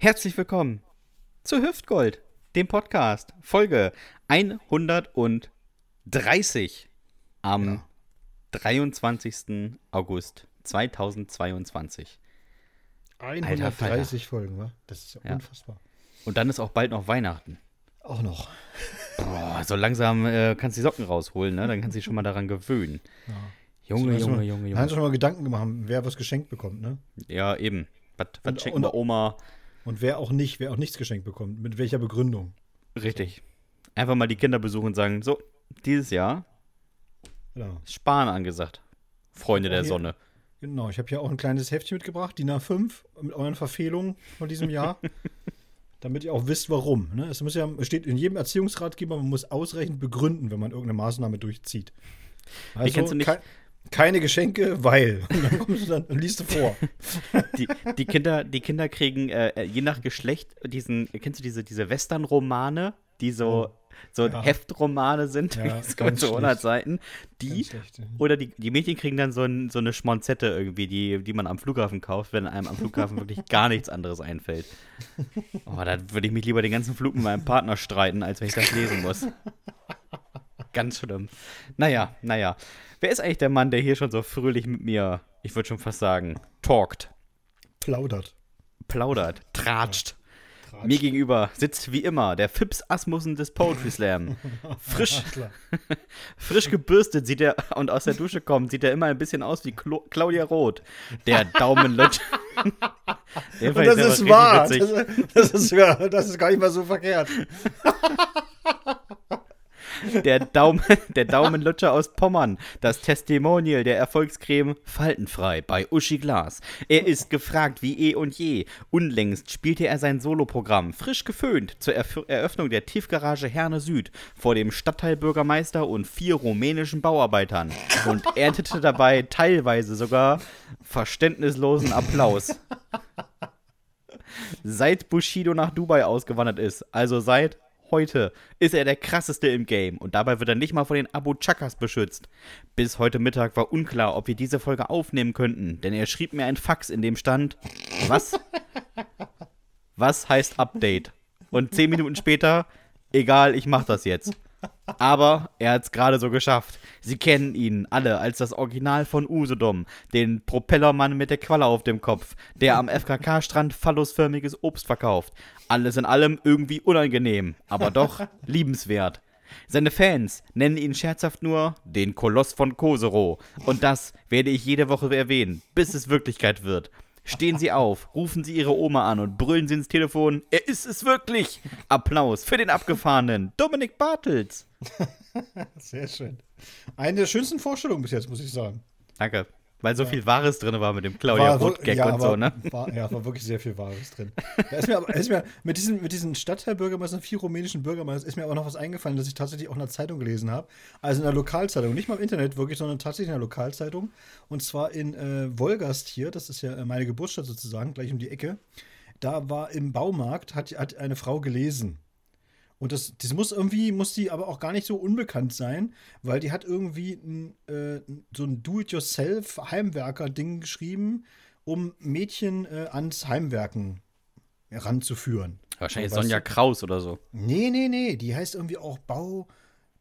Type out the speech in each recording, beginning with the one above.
Herzlich willkommen zu Hüftgold, dem Podcast, Folge 130 am Ja. 23. August 2022. 130 Folgen, wa? Das ist ja, Ja. unfassbar. Und dann ist auch bald noch Weihnachten. Auch noch. Boah, so langsam äh, kannst du die Socken rausholen, ne? Dann kannst du dich schon mal daran gewöhnen. Ja. Junge, du Junge, mal- Junge, Junge. hast du schon mal Gedanken gemacht, wer was geschenkt bekommt, ne? Ja, eben. Was, was Und- schenken und- wir Oma? Und wer auch nicht, wer auch nichts geschenkt bekommt. Mit welcher Begründung? Richtig. Einfach mal die Kinder besuchen und sagen, so, dieses Jahr Ja. ist Sparen angesagt. Freunde der Sonne. Genau, ich habe hier auch ein kleines Heftchen mitgebracht, DIN A5, mit euren Verfehlungen von diesem Jahr. damit ihr auch wisst, warum. Ne? Es muss ja, steht in jedem Erziehungsratgeber, man muss ausreichend begründen, wenn man irgendeine Maßnahme durchzieht. Also nicht- keine Geschenke, weil. Und dann kommst du dann und liest du vor. Die, die, Kinder, die Kinder kriegen äh, je nach Geschlecht diesen, kennst du diese, diese Western-Romane, die so, so Oh, ja. Heftromane sind, Ja, so, ganz so 100 schlecht. Seiten. Die, schlecht, ja. oder die, die Mädchen kriegen dann so, ein, so eine Schmonzette irgendwie, die, die man am Flughafen kauft, wenn einem am Flughafen wirklich gar nichts anderes einfällt. Oh, da würde ich mich lieber den ganzen Flug mit meinem Partner streiten, als wenn ich das lesen muss. Ganz schlimm. Naja, naja. Wer ist eigentlich der Mann, der hier schon so fröhlich mit mir, ich würde schon fast sagen, talkt? Plaudert. plaudert, tratscht. Tratscht. Mir gegenüber sitzt wie immer der Fips Asmussen des Poetry Slam. Frisch, frisch gebürstet sieht er und aus der Dusche kommt, sieht er immer ein bisschen aus wie Klo Claudia Roth. Der Daumenlutsch. Den Und fand ich das selber ist wahr. Das, das, ist das ist gar nicht mal so verkehrt. Der, Daum der Daumenlutscher aus Pommern. Das Testimonial der Erfolgscreme faltenfrei bei Uschi Glas. Er ist gefragt wie eh und je. Unlängst spielte er sein Soloprogramm frisch geföhnt zur Erf Eröffnung der Tiefgarage Herne Süd vor dem Stadtteilbürgermeister und vier rumänischen Bauarbeitern und erntete dabei teilweise sogar verständnislosen Applaus. Seit Bushido nach Dubai ausgewandert ist, also seit heute, ist er der krasseste im Game und dabei wird er nicht mal von den Abu Chakas beschützt. Bis heute Mittag war unklar, ob wir diese Folge aufnehmen könnten, denn er schrieb mir ein Fax, in dem stand, was? Was heißt Update? Und zehn Minuten später, egal, ich mach das jetzt. Aber er hat es gerade so geschafft. Sie kennen ihn alle als das Original von Usedom, den Propellermann mit der Qualle auf dem Kopf, der am FKK-Strand phallusförmiges Obst verkauft. Alles in allem irgendwie unangenehm, aber doch liebenswert. Seine Fans nennen ihn scherzhaft nur den Koloss von Kosero. Und das werde ich jede Woche erwähnen, bis es Wirklichkeit wird. Stehen Sie auf, rufen Sie Ihre Oma an und brüllen Sie ins Telefon. Er ist es wirklich! Applaus für den Abgefahrenen, Dominik Bartels. Sehr schön. Eine der schönsten Vorstellungen bis jetzt, muss ich sagen. Danke. Weil so viel Wahres drin war mit dem Claudia Roth-Gag ja, und so, ne? War, ja, war wirklich sehr viel Wahres drin. Da ist mir, ist mir mit diesen, mit diesen Stadtteilbürgermeistern, vier rumänischen Bürgermeistern, ist mir aber noch was eingefallen, das ich tatsächlich auch in der Zeitung gelesen habe. Also in der Lokalzeitung, nicht mal im Internet wirklich, sondern tatsächlich in der Lokalzeitung. Und zwar in äh, Wolgast hier, das ist ja äh, meine Geburtsstadt sozusagen, gleich um die Ecke. Da war im Baumarkt, hat, hat eine Frau gelesen. Und das, das muss irgendwie, muss die aber auch gar nicht so unbekannt sein, weil die hat irgendwie ein, äh, so ein Do-it-yourself-Heimwerker-Ding geschrieben, um Mädchen äh, ans Heimwerken heranzuführen. Wahrscheinlich Sonja? Kraus oder so. Nee, nee, nee, die heißt irgendwie auch Bau,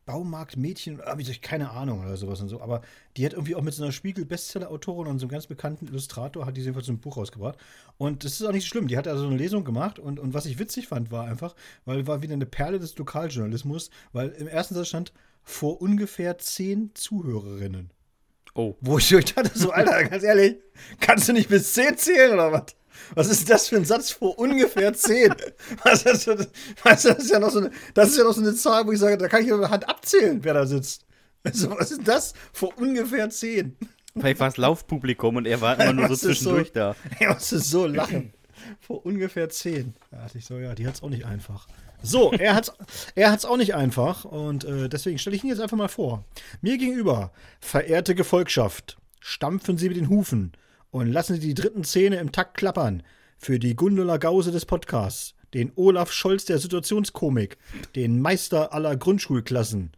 Baumarkt Mädchen, ah, ich, keine Ahnung oder sowas und so. Aber die hat irgendwie auch mit so einer Spiegel-Bestseller-Autorin und so einem ganz bekannten Illustrator, hat die jedenfalls so ein Buch rausgebracht. Und das ist auch nicht so schlimm. Die hat also eine Lesung gemacht und, und was ich witzig fand, war einfach, weil war wieder eine Perle des Lokaljournalismus, weil im ersten Satz stand, vor ungefähr zehn Zuhörerinnen. Oh. Wo ich euch dachte, so, Alter, ganz ehrlich, kannst du nicht bis 10 zählen oder was? Was ist das für ein Satz vor ungefähr 10? Was ist das, das, ist ja noch so eine, das ist ja noch so eine Zahl, wo ich sage, da kann ich mit der Hand abzählen, wer da sitzt. Also, was ist das vor ungefähr 10? Vielleicht war es Laufpublikum und er war immer nur so Was ist zwischendurch so- da. Ich musste so lachen. Vor ungefähr 10. Da dachte ich so, ja, die hat's auch nicht einfach. So, er hat's, er hat's auch nicht einfach und äh, deswegen stelle ich ihn jetzt einfach mal vor. Mir gegenüber, verehrte Gefolgschaft, stampfen Sie mit den Hufen und lassen Sie die dritten Zähne im Takt klappern für die Gundula Gause des Podcasts, den Olaf Scholz der Situationskomik, den Meister aller Grundschulklassen.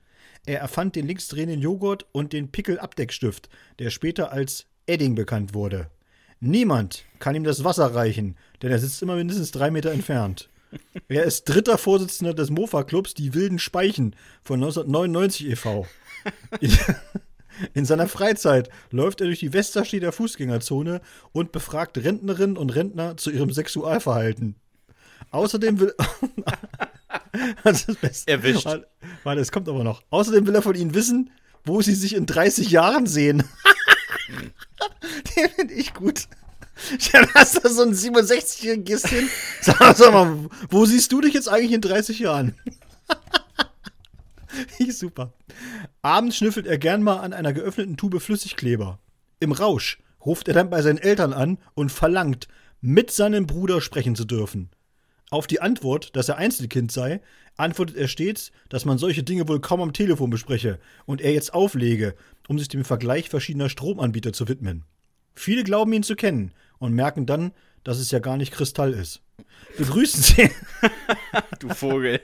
Er erfand den linksdrehenden Joghurt und den Pickel-Abdeckstift, der später als Edding bekannt wurde. Niemand kann ihm das Wasser reichen, denn er sitzt immer mindestens drei Meter entfernt. Er ist dritter Vorsitzender des Mofa-Clubs Die Wilden Speichen von 1999 e.V. In, in seiner Freizeit läuft er durch die Westersteder Fußgängerzone und befragt Rentnerinnen und Rentner zu ihrem Sexualverhalten. Außerdem will. das ist das Beste. Erwischt. Warte, es kommt aber noch. Außerdem will er von ihnen wissen, wo sie sich in 30 Jahren sehen. Den finde ich gut. Ja, hast da so ein 67-jähriges hin. Sag, sag mal, wo siehst du dich jetzt eigentlich in 30 Jahren? super. Abends schnüffelt er gern mal an einer geöffneten Tube Flüssigkleber. Im Rausch ruft er dann bei seinen Eltern an und verlangt, mit seinem Bruder sprechen zu dürfen. Auf die Antwort, dass er Einzelkind sei, antwortet er stets, dass man solche Dinge wohl kaum am Telefon bespreche und er jetzt auflege, um sich dem Vergleich verschiedener Stromanbieter zu widmen. Viele glauben ihn zu kennen und merken dann, dass es ja gar nicht Kristall ist. Begrüßen Sie, Du Vogel.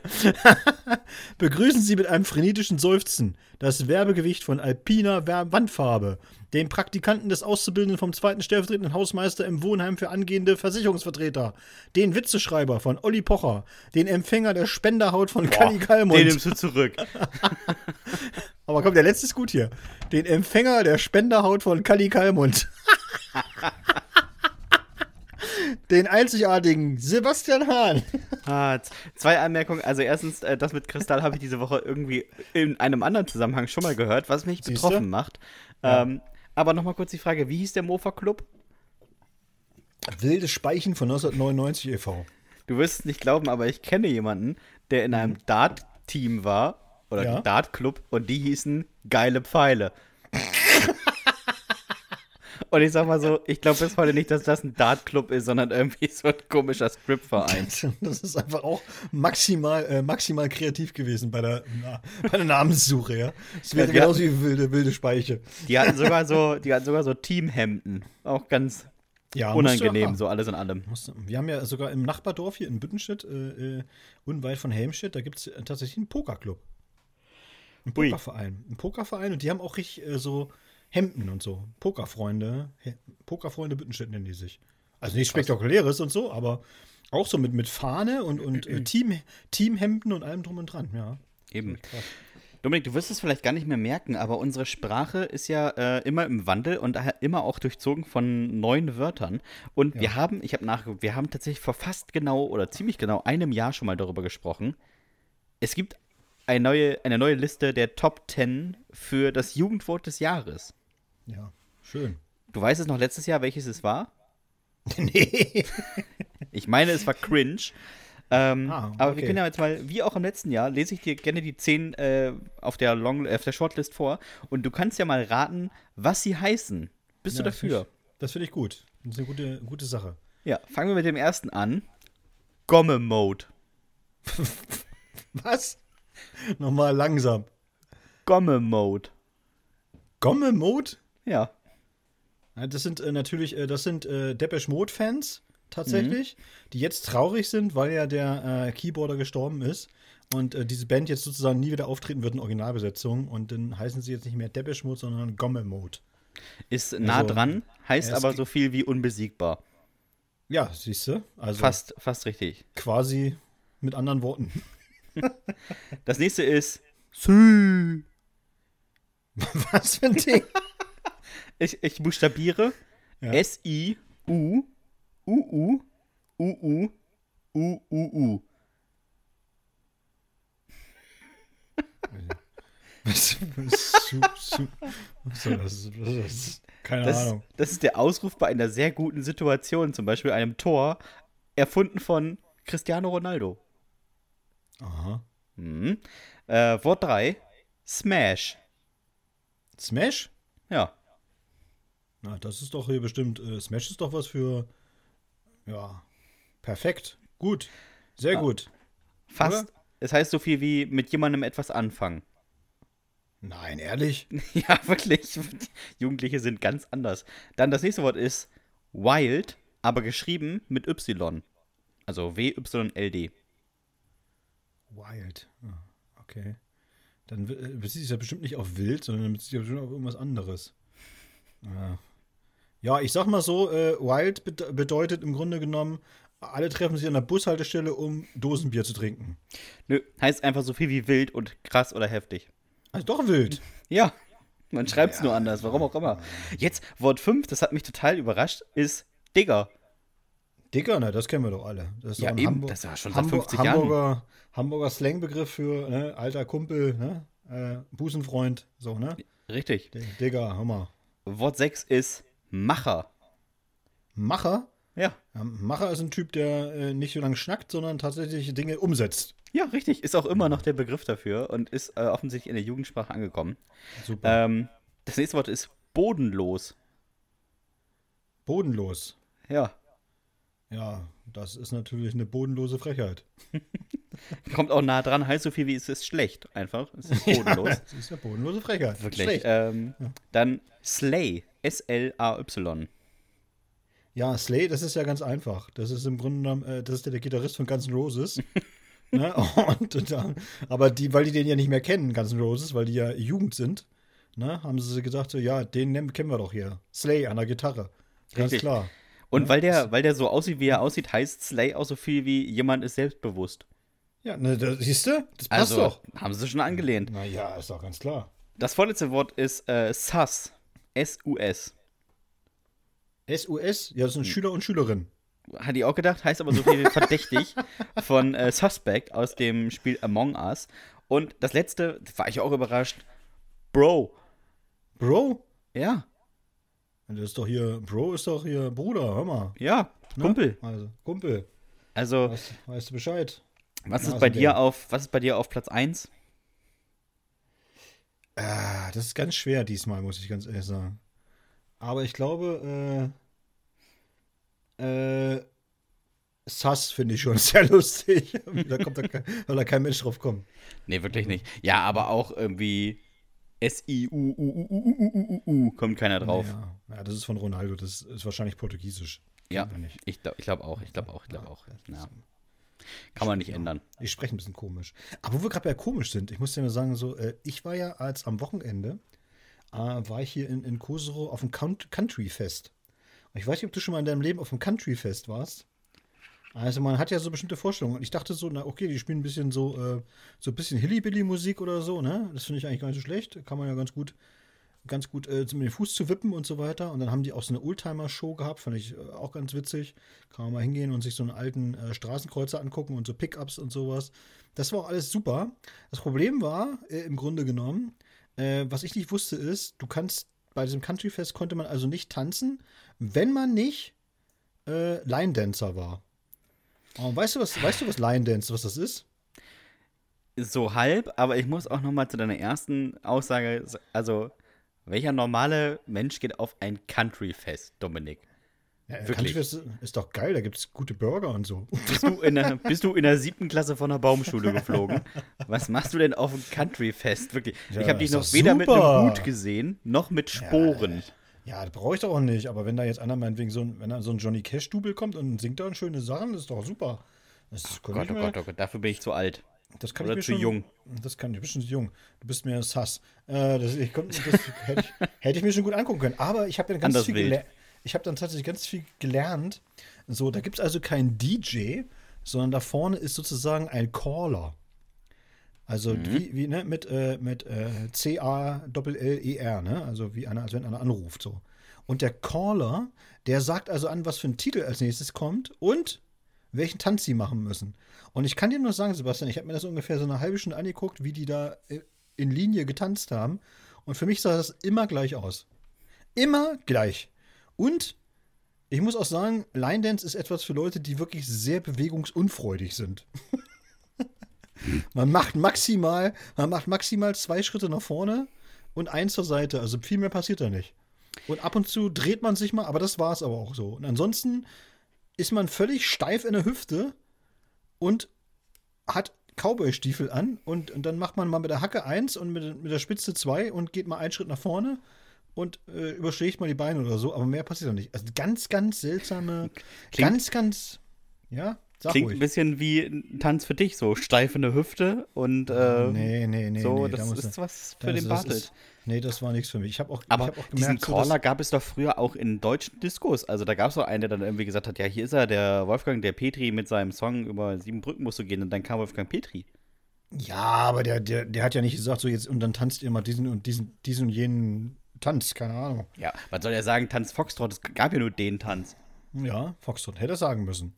begrüßen Sie mit einem frenetischen Seufzen das Werbegewicht von Alpina Wandfarbe, den Praktikanten des Auszubildenden vom zweiten stellvertretenden Hausmeister im Wohnheim für angehende Versicherungsvertreter, den Witzeschreiber von Olli Pocher, den Empfänger der Spenderhaut von Kali Kalmund. Den nimmst du zurück. Aber komm, der letzte ist gut hier. Den Empfänger der Spenderhaut von Kali Kalmund. Den einzigartigen Sebastian Hahn. Ah, zwei Anmerkungen. Also erstens, äh, das mit Kristall habe ich diese Woche irgendwie in einem anderen Zusammenhang schon mal gehört, was mich Siehste? betroffen macht. Ja. Ähm, aber nochmal kurz die Frage, wie hieß der Mofa-Club? Wilde Speichen von 1999 e.V. Du wirst es nicht glauben, aber ich kenne jemanden, der in einem Dart-Team war, oder Ja. Dart-Club, und die hießen Geile Pfeile. und ich sag mal so, ich glaube bis heute nicht, dass das ein Dart-Club ist, sondern irgendwie so ein komischer Strip-Verein. Das ist einfach auch maximal, äh, maximal kreativ gewesen bei der, na, bei der Namenssuche, ja. Es wäre Ja, genauso wie wilde, wilde Speiche. Die hatten sogar so, die hatten sogar so Teamhemden. Auch ganz Ja, unangenehm, so alles in allem. Musst du- Wir haben ja sogar im Nachbardorf hier in Büttenstedt, äh, äh, unweit von Helmstedt, da gibt es tatsächlich einen Pokerclub. Ein. Pokerverein. Ein Pokerverein und die haben auch richtig äh, so Hemden und so. Pokerfreunde. He Pokerfreunde Büttenstedt nennen die sich. Also nichts Spektakuläres und so, aber auch so mit, mit Fahne und, und äh, Team, Teamhemden und allem drum und dran, ja. Eben. Dominik, du wirst es vielleicht gar nicht mehr merken, aber unsere Sprache ist ja äh, immer im Wandel und daher immer auch durchzogen von neuen Wörtern. Und wir haben, ich habe nachgeguckt, wir haben tatsächlich vor fast genau oder ziemlich genau einem Jahr schon mal darüber gesprochen. Es gibt eine neue, eine neue Liste der Top 10 für das Jugendwort des Jahres. Ja, schön. Du weißt es noch letztes Jahr, welches es war? nee. Ich meine, es war cringe. Ähm, Ah, Aber okay. wir können ja jetzt mal, wie auch im letzten Jahr, lese ich dir gerne die 10 äh, auf, der Long, äh, auf der Shortlist vor. Und du kannst ja mal raten, was sie heißen. Bist Ja, du dafür? Das finde ich gut. Das ist eine gute, gute Sache. Ja, fangen wir mit dem ersten an. Gomme-Mode. Was? Nochmal langsam. Gomme-Mode. Gomme-Mode? Ja. Ja, das sind äh, natürlich, äh, das sind äh, Depeche Mode-Fans tatsächlich, die jetzt traurig sind, weil ja der äh, Keyboarder gestorben ist und äh, diese Band jetzt sozusagen nie wieder auftreten wird in Originalbesetzung und dann heißen sie jetzt nicht mehr Depeche Mode, sondern Gomme Mode. Ist nah Also, dran, heißt er aber so viel wie unbesiegbar. Ja, siehst du? Also Fast, fast richtig. quasi mit anderen Worten. Das nächste ist Sü. Was für ein Ding? Ich, ich buchstabiere Ja. S-I-U U-U U-U U-U-U. Was, was, was soll das? Was das? Keine Das, Ahnung. das ist der Ausruf bei einer sehr guten Situation, zum Beispiel einem Tor, erfunden von Cristiano Ronaldo. Aha. Mhm. Äh, Wort 3, Smash. Smash? Ja, Na, das ist doch hier bestimmt. Äh, Smash ist doch was für. Ja. Perfekt. Gut. Sehr gut. fast. Es heißt so viel wie mit jemandem etwas anfangen. Nein, ehrlich? Ja, wirklich. Jugendliche sind ganz anders. Dann das nächste Wort ist Wild, aber geschrieben mit Y. Also W-Y-L-D. Wild. Ah, okay. Dann äh, bezieht sich ja bestimmt nicht auf wild, sondern bezieht sich ja bestimmt auf irgendwas anderes. Ja. Ja, ich sag mal so, äh, Wild bede bedeutet im Grunde genommen, alle treffen sich an der Bushaltestelle, um Dosenbier zu trinken. Nö, heißt einfach so viel wie wild und krass oder heftig. Also doch wild. Ja, man schreibt es nur anders, warum auch immer. Jetzt, Wort 5, das hat mich total überrascht, ist Digger. Digger, ne, das kennen wir doch alle. Das ist Ja, eben, Hamburg das war schon seit Hamburg 50 Jahren. Hamburger, Hamburger Slangbegriff für ne, alter Kumpel, ne? Äh, Busenfreund, so, ne? Richtig. D- Digger, Hammer. Wort 6 ist Macher. Macher? Ja. Ja, Macher ist ein Typ, der äh, nicht so lange schnackt, sondern tatsächlich Dinge umsetzt. Ja, richtig. Ist auch immer noch der Begriff dafür und ist äh, offensichtlich in der Jugendsprache angekommen. Super. Ähm, das nächste Wort ist bodenlos. Bodenlos. Ja. Ja, das ist natürlich eine bodenlose Frechheit. Kommt auch nah dran, heißt so viel wie es ist schlecht. Einfach. Es ist bodenlos. Das ist eine bodenlose Frechheit. Wirklich. Ähm, Dann Slay. S-L-A-Y. Ja, Slay, das ist ja ganz einfach. Das ist im Grunde genommen, äh, das ist der, der Gitarrist von Guns N' Roses. ne? und, und, dann- aber die, weil die den ja nicht mehr kennen, Guns N' Roses, weil die ja Jugend sind, ne, haben sie gesagt, so, ja, den kennen wir doch hier. Slay an der Gitarre. Ganz Richtig. klar. Und weil der, weil der so aussieht, wie er aussieht, heißt Slay auch so viel wie jemand ist selbstbewusst. Ja, ne, da, siehst du? Das passt Also, doch. haben sie schon angelehnt. Na ja, ist doch ganz klar. Das vorletzte Wort ist äh, Sus. S-U-S. SUS, ja, das Hm. sind Schüler und Schülerinnen. Hatte ich auch gedacht, heißt aber so viel verdächtig von äh, Suspect aus dem Spiel Among Us. Und das letzte, da war ich auch überrascht, Bro. Bro? Ja, Das ist doch hier, Bro ist doch hier Bruder, hör mal. ja, Ne? Kumpel. Also, Kumpel, Also, weißt, weißt du Bescheid? Was ist also bei dir auf, was ist bei dir auf Platz 1? Ah, das ist ganz schwer diesmal, muss ich ganz ehrlich sagen. Aber ich glaube, äh, äh, Sass finde ich schon sehr lustig. da kommt da kein, weil da kein Mensch drauf kommt. Nee, wirklich nicht. Ja, aber auch irgendwie S-I-U-U-U-U-U-U-U kommt keiner drauf. Ja, ja, das ist von Ronaldo, das ist wahrscheinlich portugiesisch. Ja, nicht. ich glaube ich glaub auch, ich glaube auch, ich glaube auch. Ja. Kann man nicht ändern. Ich spreche ein bisschen komisch. Aber wo wir gerade bei komisch sind, ich muss dir mal sagen, so, äh, ich war ja als am Wochenende, äh, war ich hier in, in Kosovo auf dem Count- Country Fest. Und ich weiß nicht, ob du schon mal in deinem Leben auf dem Country Fest warst. Also man hat ja so bestimmte Vorstellungen. Und ich dachte so, na okay, die spielen ein bisschen so, äh, so ein bisschen Hillybilly-Musik oder so, ne? Das finde ich eigentlich gar nicht so schlecht. Kann man ja ganz gut, ganz gut äh, mit dem Fuß zu wippen und so weiter. Und dann haben die auch so eine Oldtimer-Show gehabt, fand ich äh, auch ganz witzig. Kann man mal hingehen und sich so einen alten äh, Straßenkreuzer angucken und so Pickups und sowas. Das war auch alles super. Das Problem war, äh, im Grunde genommen, äh, was ich nicht wusste, ist, du kannst bei diesem Country-Fest konnte man also nicht tanzen, wenn man nicht äh, Line-Dancer war. Und weißt du, was, weißt du, was Line Dance, was das ist? So halb, aber ich muss auch noch mal zu deiner ersten Aussage, also welcher normale Mensch geht auf ein Country-Fest, Dominik? Ja, Wirklich? Country-Fest ist doch geil, da gibt es gute Burger und so. Bist du, in der, bist du in der siebten Klasse von der Baumschule geflogen? Was machst du denn auf dem Country-Fest? Wirklich. Ja, ich habe dich ist noch weder mit einem super. Hut gesehen, noch mit Sporen. Ja, das brauche ich doch auch nicht, aber wenn da jetzt einer meinetwegen so ein, wenn da so ein Johnny Cash-Double kommt und singt da schöne Sachen, das ist doch super. Das kann Gott, oh Gott, oh Gott, dafür bin ich zu alt. Das kann Oder ich mir zu schon, jung. Das kann ich, du bist schon zu jung. Du bist mir sass. Äh, das, ich das hätte, ich, hätte ich mir schon gut angucken können. Aber ich habe dann ganz Anders viel gelernt. Ich habe dann tatsächlich ganz viel gelernt. So, da gibt es also keinen DJ, sondern da vorne ist sozusagen ein Caller. Also Mhm. wie, wie ne, mit, äh, mit äh, C-A-L-L-E-R, ne? Also wie einer, als wenn einer anruft so. Und der Caller, der sagt also an, was für ein Titel als nächstes kommt und welchen Tanz sie machen müssen. Und ich kann dir nur sagen, Sebastian, ich habe mir das ungefähr so eine halbe Stunde angeguckt, wie die da äh, in Linie getanzt haben. Und für mich sah das immer gleich aus. Immer gleich. Und ich muss auch sagen, Line Dance ist etwas für Leute, die wirklich sehr bewegungsunfreudig sind. man macht maximal, man macht maximal zwei Schritte nach vorne und eins zur Seite. Also viel mehr passiert da nicht. Und ab und zu dreht man sich mal, aber das war es aber auch so. Und ansonsten ist man völlig steif in der Hüfte und hat Cowboy-Stiefel an und, und dann macht man mal mit der Hacke eins und mit, mit der Spitze zwei und geht mal einen Schritt nach vorne und äh, überschlägt mal die Beine oder so, aber mehr passiert doch nicht. Also ganz, ganz seltsame, Klingt- ganz, ganz, ja, sag Klingt ein ruhig. bisschen wie ein Tanz für dich, so steif in der Hüfte und äh, nee, nee, nee, so, nee, da das muss- ist was für den Bartelt. Nee, das war nichts für mich. Ich habe auch, Aber ich hab auch diesen gemerkt, so, Caller dass- gab es doch früher auch in deutschen Diskos. Also da gab es doch einen, der dann irgendwie gesagt hat, ja, hier ist er, der Wolfgang, der Petri mit seinem Song über sieben Brücken musst du gehen. Und dann kam Wolfgang Petri. Ja, aber der, der, der hat ja nicht gesagt, so jetzt und dann tanzt ihr mal diesen und diesen, diesen und jenen Tanz, keine Ahnung. Ja, was soll er sagen? Tanz Foxtrot, es gab ja nur den Tanz. Ja, Foxtrot hätte er sagen müssen.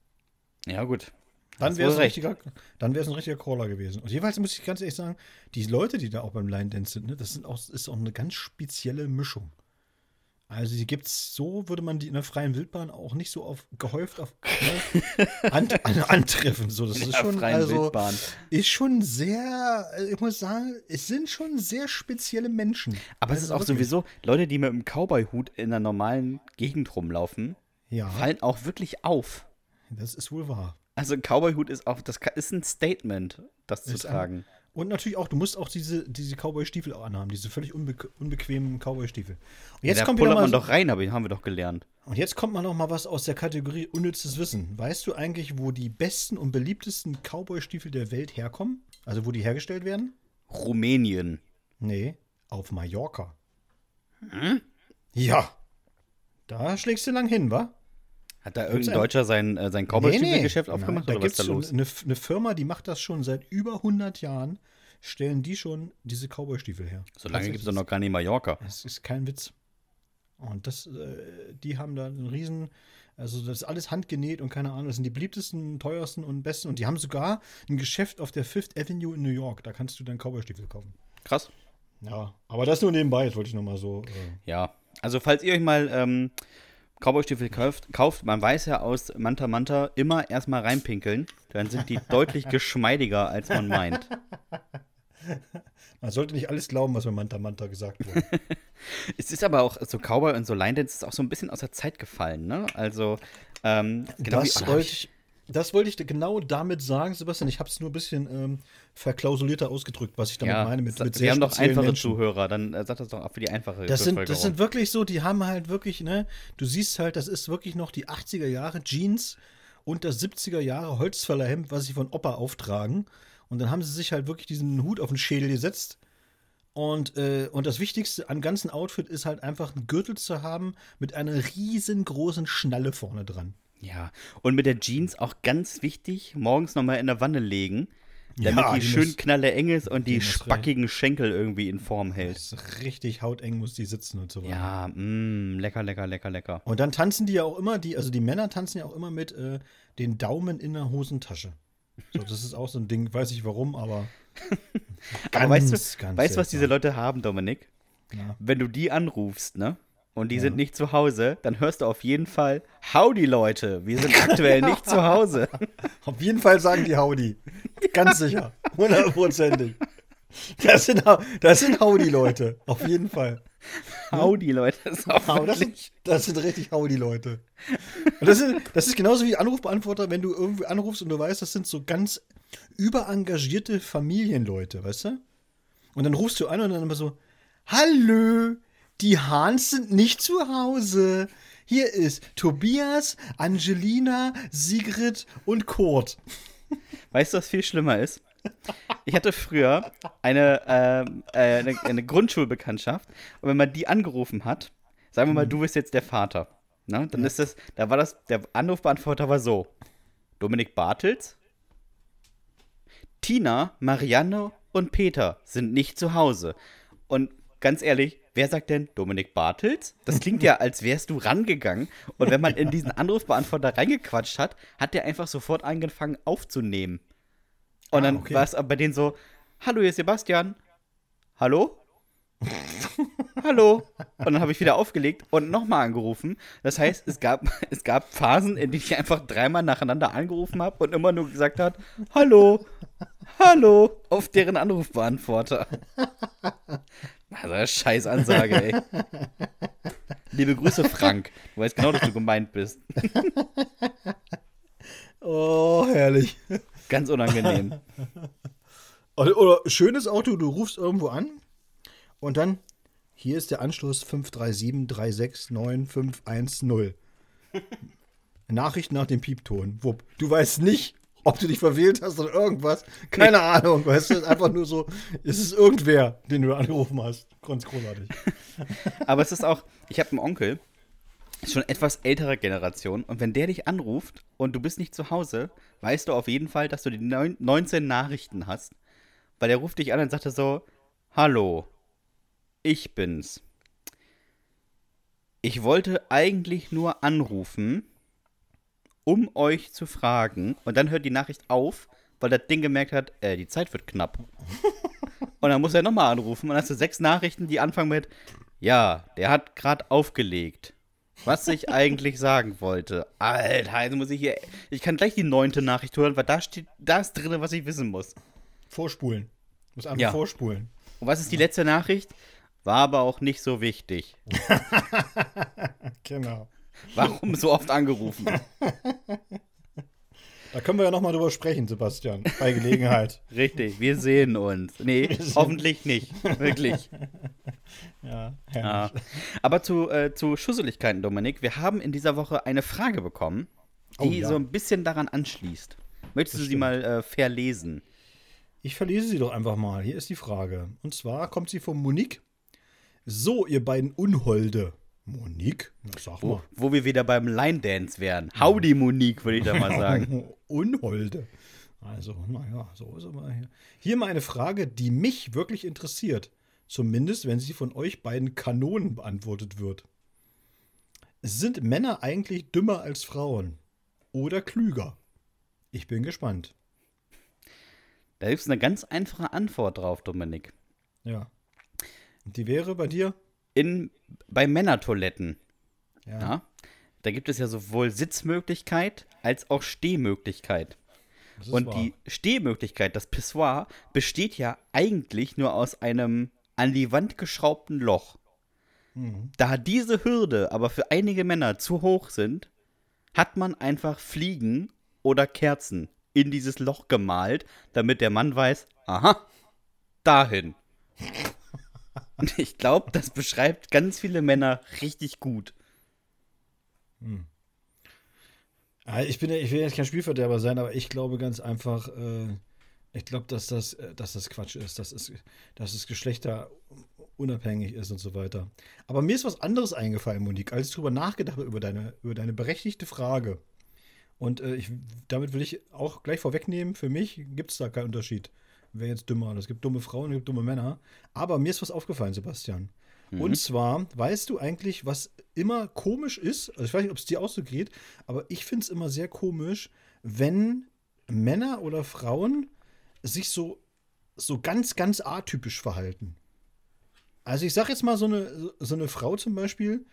Ja, gut. Dann wäre es ein, richtiger- dann ein richtiger Caller gewesen. Und jeweils muss ich ganz ehrlich sagen, die Leute, die da auch beim Line Dance sind, ne, das sind auch, ist auch eine ganz spezielle Mischung. Also die gibt's so, würde man die in der freien Wildbahn auch nicht so auf, gehäuft auf ne, an, an, antreffen. So, das In ist der schon, freien also, Wildbahn. ist schon sehr, äh, ich muss sagen, es sind schon sehr spezielle Menschen. Aber es ist Also auch wirklich. sowieso, Leute, die mit einem Cowboy-Hut in einer normalen Gegend rumlaufen, Ja, fallen auch wirklich auf. das ist wohl wahr. Also ein Cowboy-Hut ist auch, das ist ein Statement, das zu Ist ein- tragen. Und natürlich auch, du musst auch diese, diese Cowboy-Stiefel auch anhaben, diese völlig unbe unbequemen Cowboy-Stiefel. Und Ja, jetzt da kommt wieder mal man doch rein, aber haben wir doch gelernt. Und jetzt kommt mal noch mal was aus der Kategorie unnützes Wissen. Weißt du eigentlich, wo die besten und beliebtesten Cowboy-Stiefel der Welt herkommen? Also wo die hergestellt werden? Rumänien. Nee, auf Mallorca. Hm? Ja. Da schlägst du lang hin, wa? Hat da irgendein ein- Deutscher sein, äh, sein Cowboy-Stiefel-Geschäft aufgemacht Nein, da gibt es eine, eine Firma, die macht das schon seit über 100 Jahren. Stellen die schon diese Cowboy-Stiefel her. So lange gibt es doch noch gar nicht Mallorca. Das ist kein Witz. Und das, äh, die haben da einen riesen, also das ist alles handgenäht und keine Ahnung, das sind die beliebtesten, teuersten und besten. Und die haben sogar ein Geschäft auf der Fifth Avenue in New York. Da kannst du dann Cowboy-Stiefel kaufen. Krass. Ja, aber das nur nebenbei, das wollte ich nochmal so. Äh, Ja. Also, falls ihr euch mal ähm, Cowboy-Stiefel kauft, kauft, man weiß ja aus Manta Manta immer erstmal reinpinkeln. Dann sind die deutlich geschmeidiger, als man meint. man sollte nicht alles glauben, was bei Manta Manta gesagt wird. Es ist aber auch so Cowboy und so Line Dance ist auch so ein bisschen aus der Zeit gefallen, ne? Also, ähm, genau das, wie, ich, das wollte ich genau damit sagen, Sebastian. Ich habe es nur ein bisschen ähm, verklausulierter ausgedrückt, was ich damit ja, meine. Mit, mit wir sehr haben doch einfache Menschen. Zuhörer, dann äh, sag das doch auch für die einfache Das sind, das sind wirklich so, die haben halt wirklich, ne, du siehst halt, das ist wirklich noch die 80er Jahre Jeans und das 70er Jahre Holzfällerhemd, was sie von Opa auftragen. Und dann haben sie sich halt wirklich diesen Hut auf den Schädel gesetzt. Und, äh, und das Wichtigste am ganzen Outfit ist halt einfach einen Gürtel zu haben mit einer riesengroßen Schnalle vorne dran. Ja, und mit der Jeans auch ganz wichtig, morgens nochmal in der Wanne legen, damit Ja, die, die schön muss- knalle eng ist und die, die spackigen Schenkel irgendwie in Form hält. Richtig hauteng muss die sitzen und so weiter. Ja, mh, lecker, lecker, lecker, lecker. Und dann tanzen die ja auch immer, die, also die Männer tanzen ja auch immer mit äh, den Daumen in der Hosentasche. So, das ist auch so ein Ding, weiß ich warum, aber. Aber weißt du, ganz weißt was diese. Leute haben, Dominik? Ja. Wenn du die anrufst, ne? Und die sind nicht zu Hause, dann hörst du auf jeden Fall, Howdy Leute, wir sind aktuell nicht zu Hause. Auf jeden Fall sagen die Howdy. Ganz sicher. Hundertprozentig. Das sind, das sind Howdy-Leute. Auf jeden Fall. Howdy Leute, das sind, das sind richtig Howdy-Leute. Das, sind, das ist genauso wie Anrufbeantworter, wenn du irgendwie anrufst und du weißt, das sind so ganz überengagierte Familienleute, weißt du? Und dann rufst du an und dann immer so: Hallo, die Hahns sind nicht zu Hause. Hier ist Tobias, Angelina, Sigrid und Kurt. Weißt du, was viel schlimmer ist? Ich hatte früher eine, ähm, äh, eine, eine Grundschulbekanntschaft und wenn man die angerufen hat, sagen wir mal, du bist jetzt der Vater, ne? Dann ist das, da war das, der Anrufbeantworter war so: Dominik Bartels, Tina, Marianne und Peter sind nicht zu Hause. Und ganz ehrlich, wer sagt denn Dominik Bartels? Das klingt ja, als wärst du rangegangen. Und wenn man in diesen Anrufbeantworter reingequatscht hat, hat der einfach sofort angefangen aufzunehmen. Und Ah, dann okay. war es bei denen so: Hallo, hier ist Sebastian. Hallo? Hallo. Und dann habe ich wieder aufgelegt und nochmal angerufen. Das heißt, es gab, es gab Phasen, in denen ich einfach dreimal nacheinander angerufen habe und immer nur gesagt hat, Hallo, Hallo, auf deren Anrufbeantworter. Also, eine scheiß Ansage, ey. Liebe Grüße, Frank. Du weißt genau, dass du gemeint bist. Oh, herrlich. Ganz unangenehm. Oder, oder schönes Auto, du rufst irgendwo an und dann, hier ist der Anschluss 537-369-510. Nachricht nach dem Piepton. Wupp. Du weißt nicht, ob du dich verwählt hast oder irgendwas. Keine Ahnung, weißt du, es ist einfach nur so, es ist irgendwer, den du angerufen hast. Ganz großartig. Aber es ist auch, ich habe einen Onkel, schon etwas älterer Generation, und wenn der dich anruft und du bist nicht zu Hause, weißt du auf jeden Fall, dass du die neun- 19 Nachrichten hast. Weil der ruft dich an und sagt so, hallo, ich bin's. Ich wollte eigentlich nur anrufen, um euch zu fragen. Und dann hört die Nachricht auf, weil das Ding gemerkt hat, äh, die Zeit wird knapp. und dann muss er nochmal anrufen. Und dann hast du sechs Nachrichten, die anfangen mit, ja, der hat gerade aufgelegt. Was ich eigentlich sagen wollte. Alter, jetzt muss ich hier. Ich kann gleich die neunte Nachricht hören, weil da steht das drin, was ich wissen muss. Vorspulen. Muss einfach Ja. vorspulen. Und was ist die letzte Nachricht? War aber auch nicht so wichtig. Genau. Warum so oft angerufen? Da können wir ja nochmal drüber sprechen, Sebastian, bei Gelegenheit. Richtig, wir sehen uns. Nee, hoffentlich nicht. Wirklich. ja, Ja. Aber zu, äh, zu Schusseligkeiten, Dominik. Wir haben in dieser Woche eine Frage bekommen, die Oh, ja. so ein bisschen daran anschließt. Möchtest Das du sie stimmt. mal äh, verlesen? Ich verlese sie doch einfach mal. Hier ist die Frage. Und zwar kommt sie von Monique. So, ihr beiden Unholde. Monique? Na, Sag Wo, mal. wo wir wieder beim Line Dance wären. Howdy, Monique, würde ich da mal sagen. Unholde. Also, naja, so ist aber hier. Hier mal eine Frage, die mich wirklich interessiert. Zumindest, wenn sie von euch beiden Kanonen beantwortet wird. Sind Männer eigentlich dümmer als Frauen? Oder klüger? Ich bin gespannt. Da gibt es eine ganz einfache Antwort drauf, Dominik. Ja. Und die wäre bei dir? In, bei Männertoiletten, Ja. ja, da gibt es ja sowohl Sitzmöglichkeit als auch Stehmöglichkeit. Und wahr. die Stehmöglichkeit, das Pissoir, besteht ja eigentlich nur aus einem an die Wand geschraubten Loch. Mhm. Da diese Hürde aber für einige Männer zu hoch sind, hat man einfach Fliegen oder Kerzen in dieses Loch gemalt, damit der Mann weiß, aha, dahin. Und ich glaube, das beschreibt ganz viele Männer richtig gut. Ah, Ich, bin, ich will jetzt kein Spielverderber sein, aber ich glaube ganz einfach, äh, ich glaube, dass das, äh, dass das Quatsch ist, dass es, dass es geschlechterunabhängig ist und so weiter. Aber mir ist was anderes eingefallen, Monique, als ich darüber nachgedacht habe, über deine, über deine berechtigte Frage. Und äh, ich, damit will ich auch gleich vorwegnehmen, für mich gibt es da keinen Unterschied. Wer jetzt dümmer? Es gibt dumme Frauen, es gibt dumme Männer. Aber mir ist was aufgefallen, Sebastian. Und zwar, weißt du eigentlich, was immer komisch ist? Also ich weiß nicht, ob es dir auch so geht, aber ich finde es immer sehr komisch, wenn Männer oder Frauen sich so, so ganz, ganz atypisch verhalten. Also ich sag jetzt mal so eine, so eine Frau zum Beispiel,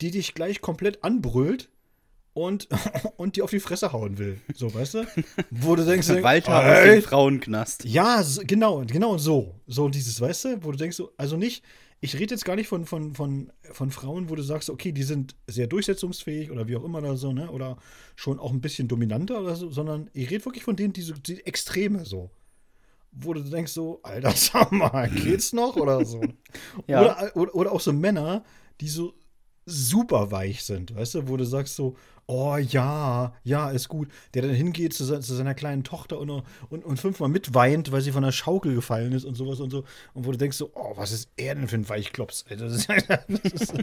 die dich gleich komplett anbrüllt und, und die auf die Fresse hauen will. So, weißt du? Wo du denkst, Walter aus Alter, dem Frauenknast. ja, so, genau, genau so. So dieses, weißt du, wo du denkst, so, also nicht, ich rede jetzt gar nicht von, von, von, von Frauen, wo du sagst, okay, die sind sehr durchsetzungsfähig oder wie auch immer oder so, ne? Oder schon auch ein bisschen dominanter oder so, sondern ich rede wirklich von denen, die so die Extreme so. Wo du denkst so, Alter, sag mal, geht's noch oder so? Ja. Oder, oder, oder auch so Männer, die so super weich sind, weißt du, wo du sagst so, oh ja, ja, ist gut. Der dann hingeht zu, zu seiner kleinen Tochter und, und, und fünfmal mitweint, weil sie von der Schaukel gefallen ist und sowas und so. Und wo du denkst so, oh, was ist er denn für ein Weichklops? Das ist, das ist,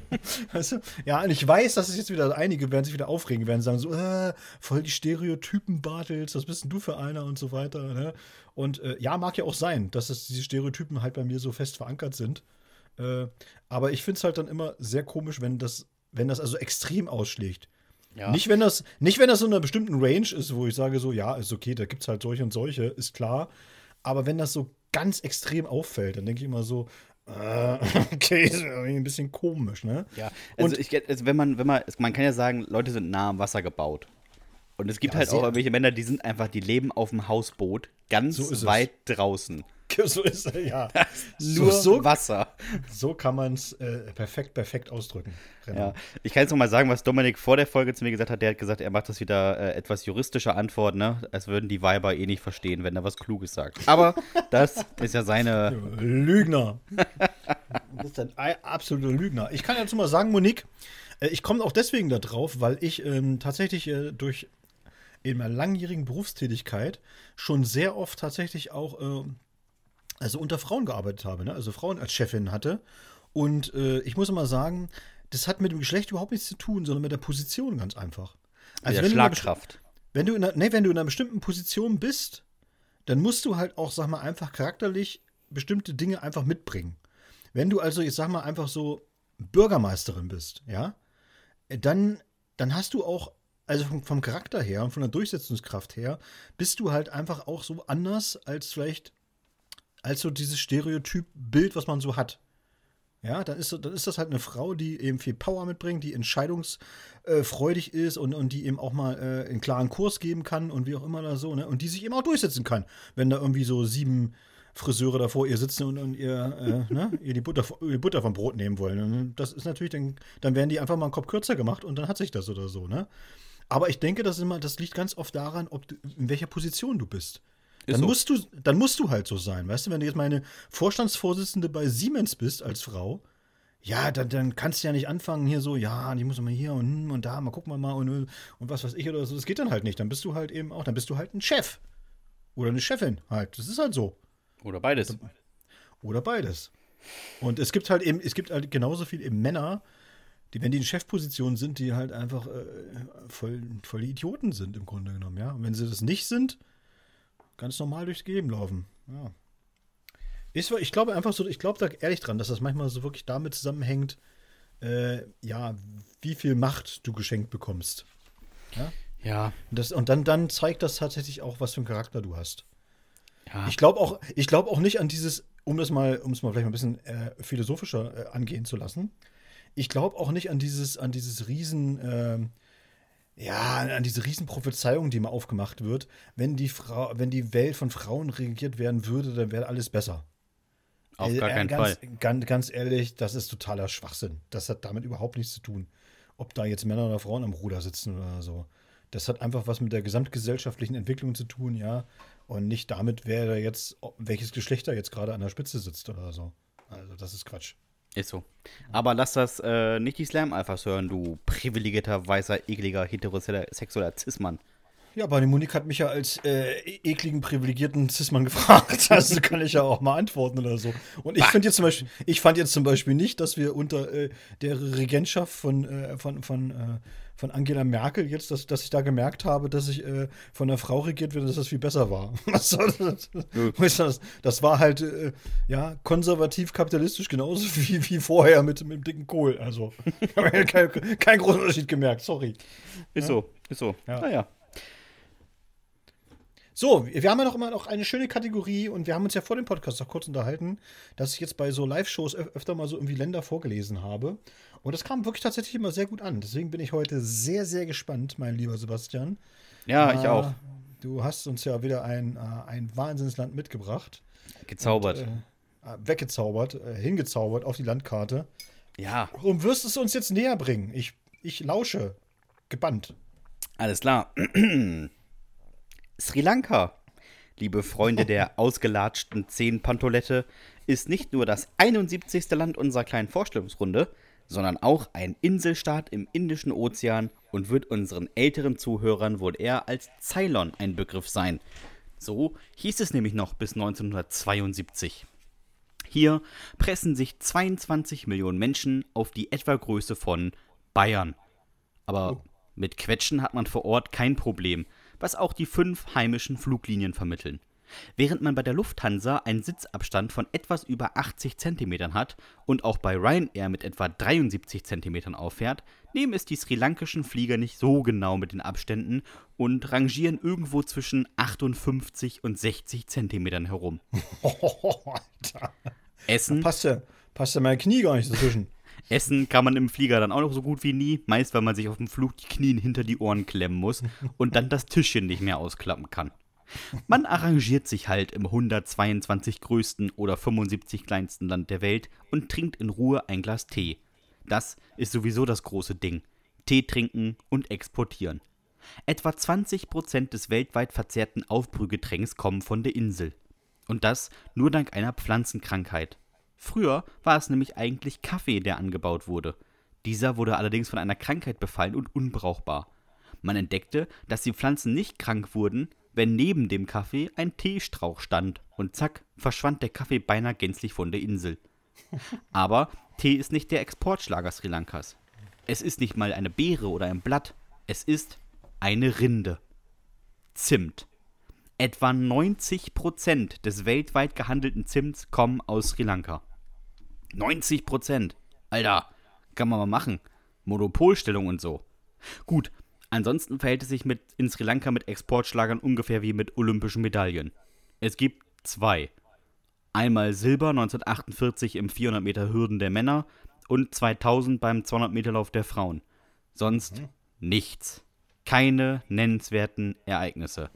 weißt du? Ja, und ich weiß, dass es jetzt wieder, einige werden sich wieder aufregen, werden sagen so, äh, voll die Stereotypen, Bartels, was bist denn du für einer und so weiter. Ne? Und äh, ja, mag ja auch sein, dass es, diese Stereotypen halt bei mir so fest verankert sind. Äh, aber ich finde es halt dann immer sehr komisch, wenn das, wenn das also extrem ausschlägt. Ja. Nicht, wenn das, nicht, wenn das so in einer bestimmten Range ist, wo ich sage, so, ja, ist okay, da gibt es halt solche und solche, ist klar. Aber wenn das so ganz extrem auffällt, dann denke ich immer so, äh, okay, ist irgendwie ein bisschen komisch, ne? Ja, also Und- ich, also wenn man, wenn man, man kann ja sagen, Leute sind nah am Wasser gebaut. Und es gibt Ja, halt auch irgendwelche Männer, die sind einfach, die leben auf dem Hausboot, ganz So weit draußen. So ist es, ja. Nur so, so, Wasser. so kann man es äh, perfekt, perfekt ausdrücken. Genau. Ja. Ich kann jetzt noch mal sagen, was Dominik vor der Folge zu mir gesagt hat. Der hat gesagt, er macht das wieder äh, etwas juristische Antwort, ne? Als würden die Weiber eh nicht verstehen, wenn er was Kluges sagt. Aber das ist ja seine. Lügner. Du bist ein ei- absoluter Lügner. Ich kann dazu mal sagen, Monique, äh, ich komme auch deswegen da drauf, weil ich ähm, tatsächlich äh, durch in meiner langjährigen Berufstätigkeit schon sehr oft tatsächlich auch äh, also unter Frauen gearbeitet habe, ne? also Frauen als Chefin hatte. Und äh, ich muss immer sagen, das hat mit dem Geschlecht überhaupt nichts zu tun, sondern mit der Position ganz einfach. Also wenn Schlagkraft. Du wenn du, in einer, nee, wenn du in einer bestimmten Position bist, dann musst du halt auch, sag mal, einfach charakterlich bestimmte Dinge einfach mitbringen. Wenn du also, ich sag mal, einfach so Bürgermeisterin bist, ja, dann, dann hast du auch, also vom, vom Charakter her und von der Durchsetzungskraft her, bist du halt einfach auch so anders als vielleicht, als so dieses Stereotyp-Bild, was man so hat. Ja, dann ist, dann ist das halt eine Frau, die eben viel Power mitbringt, die entscheidungsfreudig ist und, und die eben auch mal äh, einen klaren Kurs geben kann und wie auch immer da so, ne? Und die sich eben auch durchsetzen kann, wenn da irgendwie so sieben Friseure da vor ihr sitzen und, und ihr, äh, ne, ihr die Butter, die Butter vom Brot nehmen wollen. Und das ist natürlich, dann, dann werden die einfach mal einen Kopf kürzer gemacht und dann hat sich das oder so, ne? Aber ich denke, das, immer, das liegt ganz oft daran, ob in welcher Position du bist. Dann, so. musst du, dann musst du halt so sein. Weißt du, wenn du jetzt meine Vorstandsvorsitzende bei Siemens bist als Frau, ja, dann, dann kannst du ja nicht anfangen hier so, ja, die muss mal hier und, hm, und da, mal gucken wir mal und, und was weiß ich oder so. Das geht dann halt nicht. Dann bist du halt eben auch, dann bist du halt ein Chef. Oder eine Chefin halt. Das ist halt so. Oder beides. Oder beides. Und es gibt halt eben, es gibt halt genauso viel eben Männer, die, wenn die in Chefpositionen sind, die halt einfach äh, voll, voll Idioten sind im Grunde genommen, ja. Und wenn sie das nicht sind, ganz normal durchs Leben laufen. Ja. Ich, ich glaube einfach so, ich glaube da ehrlich dran, dass das manchmal so wirklich damit zusammenhängt, äh, ja, wie viel Macht du geschenkt bekommst. Ja. Ja. Und, das, und dann, dann zeigt das tatsächlich auch, was für einen Charakter du hast. Ja. Ich glaube auch, glaub auch nicht an dieses, um das mal, um es mal vielleicht mal ein bisschen äh, philosophischer äh, angehen zu lassen. Ich glaube auch nicht an dieses, an dieses Riesen, äh, ja, an diese Riesenprophezeiung, die mal aufgemacht wird, wenn die Frau, wenn die Welt von Frauen regiert werden würde, dann wäre alles besser. Auf äh, gar keinen ganz, Fall. Ganz, ganz ehrlich, das ist totaler Schwachsinn. Das hat damit überhaupt nichts zu tun, ob da jetzt Männer oder Frauen am Ruder sitzen oder so. Das hat einfach was mit der gesamtgesellschaftlichen Entwicklung zu tun, ja. Und nicht damit, wer da jetzt, welches Geschlecht da jetzt gerade an der Spitze sitzt oder so. Also, das ist Quatsch. Ist so. Aber lass das äh, nicht die Slam-Alphas hören, du privilegierter, weißer, ekliger, heterosexueller Cis-Mann. Ja, aber die Monik hat mich ja als äh, ekligen, privilegierten Cis-Mann gefragt. Also kann ich ja auch mal antworten oder so. Und ich finde jetzt zum Beispiel, ich fand jetzt zum Beispiel nicht, dass wir unter äh, der Regentschaft von, äh, von, von, äh, von Angela Merkel jetzt, dass, dass ich da gemerkt habe, dass ich äh, von einer Frau regiert werde, dass das viel besser war. das, das, das war halt äh, ja konservativ-kapitalistisch genauso wie, wie vorher mit, mit dem dicken Kohl. Also kein, kein großer Unterschied gemerkt, sorry. Ist ja? so, ist so. Ja. Naja. So, wir haben ja noch immer noch eine schöne Kategorie und wir haben uns ja vor dem Podcast noch kurz unterhalten, dass ich jetzt bei so Live-Shows öfter mal so irgendwie Länder vorgelesen habe. Und das kam wirklich tatsächlich immer sehr gut an. Deswegen bin ich heute sehr, sehr gespannt, mein lieber Sebastian. Ja, äh, ich auch. Du hast uns ja wieder ein, äh, ein Wahnsinnsland mitgebracht. Gezaubert. Und, äh, weggezaubert, äh, hingezaubert auf die Landkarte. Ja. Und wirst es uns jetzt näher bringen. Ich, ich lausche. Gebannt. Alles klar. Sri Lanka, liebe Freunde der ausgelatschten Zehn-Pantolette, ist nicht nur das 71. Land unserer kleinen Vorstellungsrunde, sondern auch ein Inselstaat im Indischen Ozean und wird unseren älteren Zuhörern wohl eher als Ceylon ein Begriff sein. So hieß es nämlich noch bis 1972. Hier pressen sich 22 Millionen Menschen auf die etwa Größe von Bayern. Aber oh. mit Quetschen hat man vor Ort kein Problem, was auch die fünf heimischen Fluglinien vermitteln. Während man bei der Lufthansa einen Sitzabstand von etwas über 80 cm hat und auch bei Ryanair mit etwa 73 cm auffährt, nehmen es die sri lankischen Flieger nicht so genau mit den Abständen und rangieren irgendwo zwischen 58 und 60 cm herum. Oh, Essen. Da passt ja, passt ja mein Knie gar nicht dazwischen. Essen kann man im Flieger dann auch noch so gut wie nie, meist weil man sich auf dem Flug die Knien hinter die Ohren klemmen muss und dann das Tischchen nicht mehr ausklappen kann. Man arrangiert sich halt im 122 größten oder 75 kleinsten Land der Welt und trinkt in Ruhe ein Glas Tee. Das ist sowieso das große Ding. Tee trinken und exportieren. Etwa 20% des weltweit verzehrten Aufbrühgetränks kommen von der Insel. Und das nur dank einer Pflanzenkrankheit. Früher war es nämlich eigentlich Kaffee, der angebaut wurde. Dieser wurde allerdings von einer Krankheit befallen und unbrauchbar. Man entdeckte, dass die Pflanzen nicht krank wurden, wenn neben dem Kaffee ein Teestrauch stand und zack, verschwand der Kaffee beinahe gänzlich von der Insel. Aber Tee ist nicht der Exportschlager Sri Lankas. Es ist nicht mal eine Beere oder ein Blatt, es ist eine Rinde. Zimt. Etwa 90% des weltweit gehandelten Zimts kommen aus Sri Lanka. 90%. Alter, kann man mal machen. Monopolstellung und so. Gut, ansonsten verhält es sich mit, in Sri Lanka mit Exportschlagern ungefähr wie mit olympischen Medaillen. Es gibt zwei. Einmal Silber 1948 im 400 Meter Hürden der Männer und 2000 beim 200 Meter Lauf der Frauen. Sonst mhm. nichts. Keine nennenswerten Ereignisse.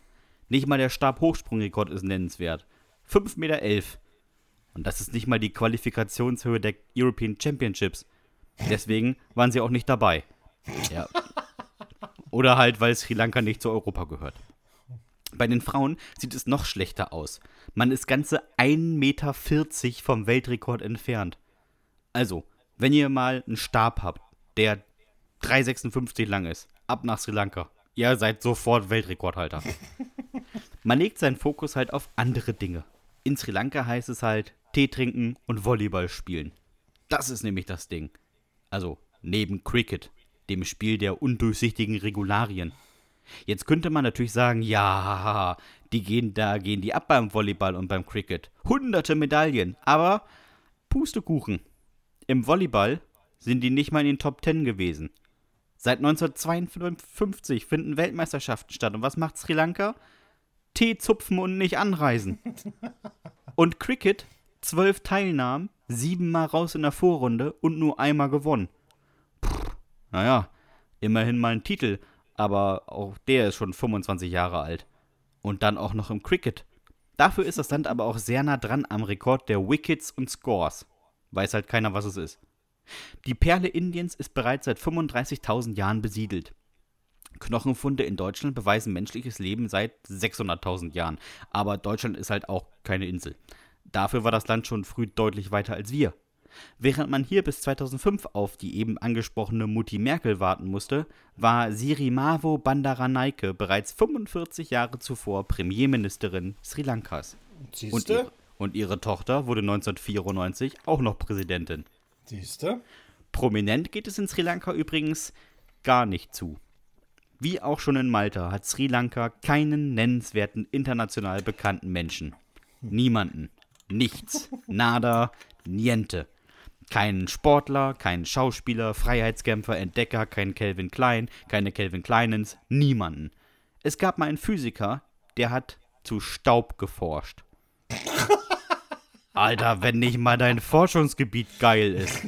Nicht mal der Stabhochsprungrekord ist nennenswert. 5,11 Meter. Und das ist nicht mal die Qualifikationshöhe der European Championships. Deswegen waren sie auch nicht dabei. Ja. Oder halt, weil Sri Lanka nicht zu Europa gehört. Bei den Frauen sieht es noch schlechter aus. Man ist ganze 1,40 Meter vom Weltrekord entfernt. Also, wenn ihr mal einen Stab habt, der 3,56 lang ist, ab nach Sri Lanka. Ihr seid sofort Weltrekordhalter. Man legt seinen Fokus halt auf andere Dinge. In Sri Lanka heißt es halt Tee trinken und Volleyball spielen. Das ist nämlich das Ding. Also neben Cricket, dem Spiel der undurchsichtigen Regularien. Jetzt könnte man natürlich sagen, ja, die gehen da gehen die ab beim Volleyball und beim Cricket. Hunderte Medaillen, aber Pustekuchen. Im Volleyball sind die nicht mal in den Top Ten gewesen. Seit 1952 finden Weltmeisterschaften statt. Und was macht Sri Lanka? Tee zupfen und nicht anreisen. Und Cricket, zwölf Teilnahmen, siebenmal raus in der Vorrunde und nur einmal gewonnen. Puh, naja, immerhin mal ein Titel, aber auch der ist schon 25 Jahre alt. Und dann auch noch im Cricket. Dafür ist das Land aber auch sehr nah dran am Rekord der Wickets und Scores. Weiß halt keiner, was es ist. Die Perle Indiens ist bereits seit 35.000 Jahren besiedelt. Knochenfunde in Deutschland beweisen menschliches Leben seit 600.000 Jahren. Aber Deutschland ist halt auch keine Insel. Dafür war das Land schon früh deutlich weiter als wir. Während man hier bis 2005 auf die eben angesprochene Mutti Merkel warten musste, war Sirimavo Bandaranaike bereits 45 Jahre zuvor Premierministerin Sri Lankas. Und ihre, und ihre Tochter wurde 1994 auch noch Präsidentin. Siehste? Prominent geht es in Sri Lanka übrigens gar nicht zu. Wie auch schon in Malta hat Sri Lanka keinen nennenswerten international bekannten Menschen. Niemanden. Nichts. Nada. Niente. Keinen Sportler, keinen Schauspieler, Freiheitskämpfer, Entdecker, keinen Calvin Klein, keine Calvin Kleinens, niemanden. Es gab mal einen Physiker, der hat zu Staub geforscht. Alter, wenn nicht mal dein Forschungsgebiet geil ist.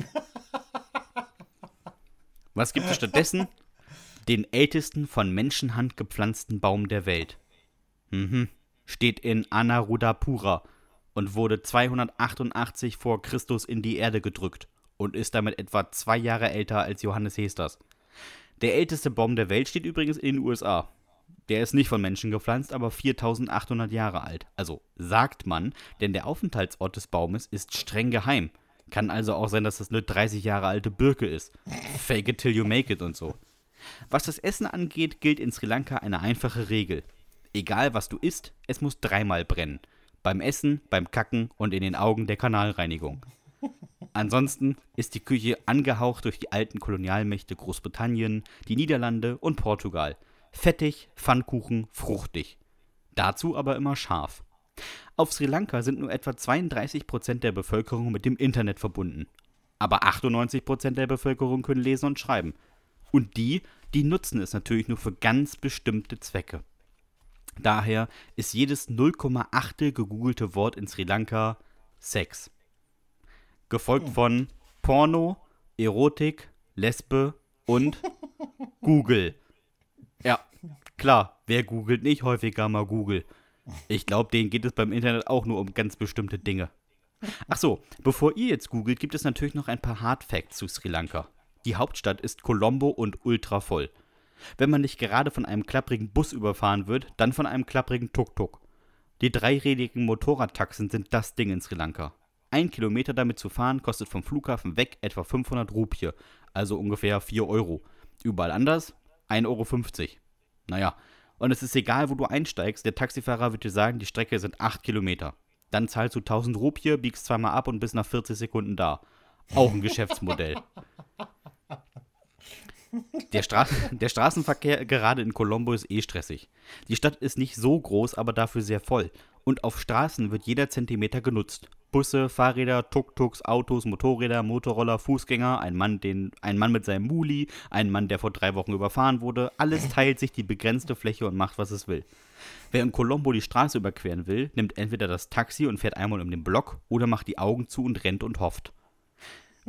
Was gibt es stattdessen? Den ältesten von Menschenhand gepflanzten Baum der Welt. Mhm. Steht in Anarudapura und wurde 288 vor Christus in die Erde gedrückt und ist damit etwa zwei Jahre älter als Johannes Hesters. Der älteste Baum der Welt steht übrigens in den USA. Der ist nicht von Menschen gepflanzt, aber 4800 Jahre alt. Also sagt man, denn der Aufenthaltsort des Baumes ist streng geheim. Kann also auch sein, dass das eine 30 Jahre alte Birke ist. Fake it till you make it und so. Was das Essen angeht, gilt in Sri Lanka eine einfache Regel. Egal was du isst, es muss dreimal brennen. Beim Essen, beim Kacken und in den Augen der Kanalreinigung. Ansonsten ist die Küche angehaucht durch die alten Kolonialmächte Großbritannien, die Niederlande und Portugal – Fettig, Pfannkuchen, fruchtig. Dazu aber immer scharf. Auf Sri Lanka sind nur etwa 32% der Bevölkerung mit dem Internet verbunden. Aber 98% der Bevölkerung können lesen und schreiben. Und die, die nutzen es natürlich nur für ganz bestimmte Zwecke. Daher ist jedes 0,8 gegoogelte Wort in Sri Lanka Sex. Gefolgt hm. von Porno, Erotik, Lesbe und Google. Ja, klar. Wer googelt nicht häufiger mal Google? Ich glaube, denen geht es beim Internet auch nur um ganz bestimmte Dinge. Ach so, bevor ihr jetzt googelt, gibt es natürlich noch ein paar Hard Facts zu Sri Lanka. Die Hauptstadt ist Colombo und ultra voll. Wenn man nicht gerade von einem klapprigen Bus überfahren wird, dann von einem klapprigen Tuk-Tuk. Die dreirädigen Motorradtaxen sind das Ding in Sri Lanka. Ein Kilometer damit zu fahren kostet vom Flughafen weg etwa 500 Rupie, also ungefähr 4 Euro. Überall anders 1,50 Euro. Naja, und es ist egal, wo du einsteigst, der Taxifahrer wird dir sagen, die Strecke sind 8 Kilometer. Dann zahlst du 1000 Rupie, biegst zweimal ab und bist nach 40 Sekunden da. Auch ein Geschäftsmodell. Der, Stra der Straßenverkehr gerade in Colombo ist eh stressig. Die Stadt ist nicht so groß, aber dafür sehr voll. Und auf Straßen wird jeder Zentimeter genutzt. Busse, Fahrräder, Tuk-Tuks, Autos, Motorräder, Motorroller, Fußgänger, ein Mann, den, ein Mann mit seinem Muli, ein Mann, der vor drei Wochen überfahren wurde. Alles teilt sich die begrenzte Fläche und macht, was es will. Wer in Colombo die Straße überqueren will, nimmt entweder das Taxi und fährt einmal um den Block oder macht die Augen zu und rennt und hofft.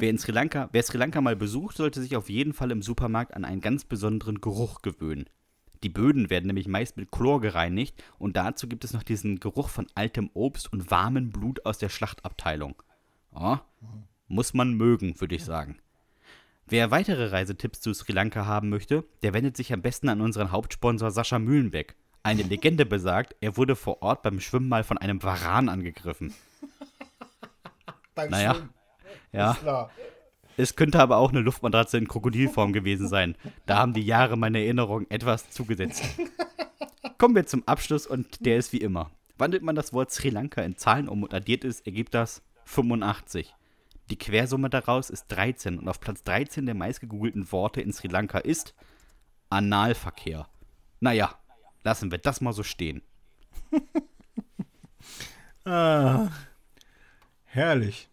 Wer, in Sri Lanka, wer Sri Lanka mal besucht, sollte sich auf jeden Fall im Supermarkt an einen ganz besonderen Geruch gewöhnen. Die Böden werden nämlich meist mit Chlor gereinigt und dazu gibt es noch diesen Geruch von altem Obst und warmem Blut aus der Schlachtabteilung. Oh, muss man mögen, würde ich sagen. Wer weitere Reisetipps zu Sri Lanka haben möchte, der wendet sich am besten an unseren Hauptsponsor Sascha Mühlenbeck. Eine Legende besagt, er wurde vor Ort beim Schwimmen mal von einem Varan angegriffen. Beim Naja. Schwimmen. Ja. Ist klar. Es könnte aber auch eine Luftmatratze in Krokodilform gewesen sein. Da haben die Jahre meiner Erinnerung etwas zugesetzt. Kommen wir zum Abschluss und der ist wie immer. Wandelt man das Wort Sri Lanka in Zahlen um und addiert es, ergibt das 85. Die Quersumme daraus ist 13 und auf Platz 13 der meistgegoogelten Worte in Sri Lanka ist Analverkehr. Naja, lassen wir das mal so stehen. Ah, herrlich.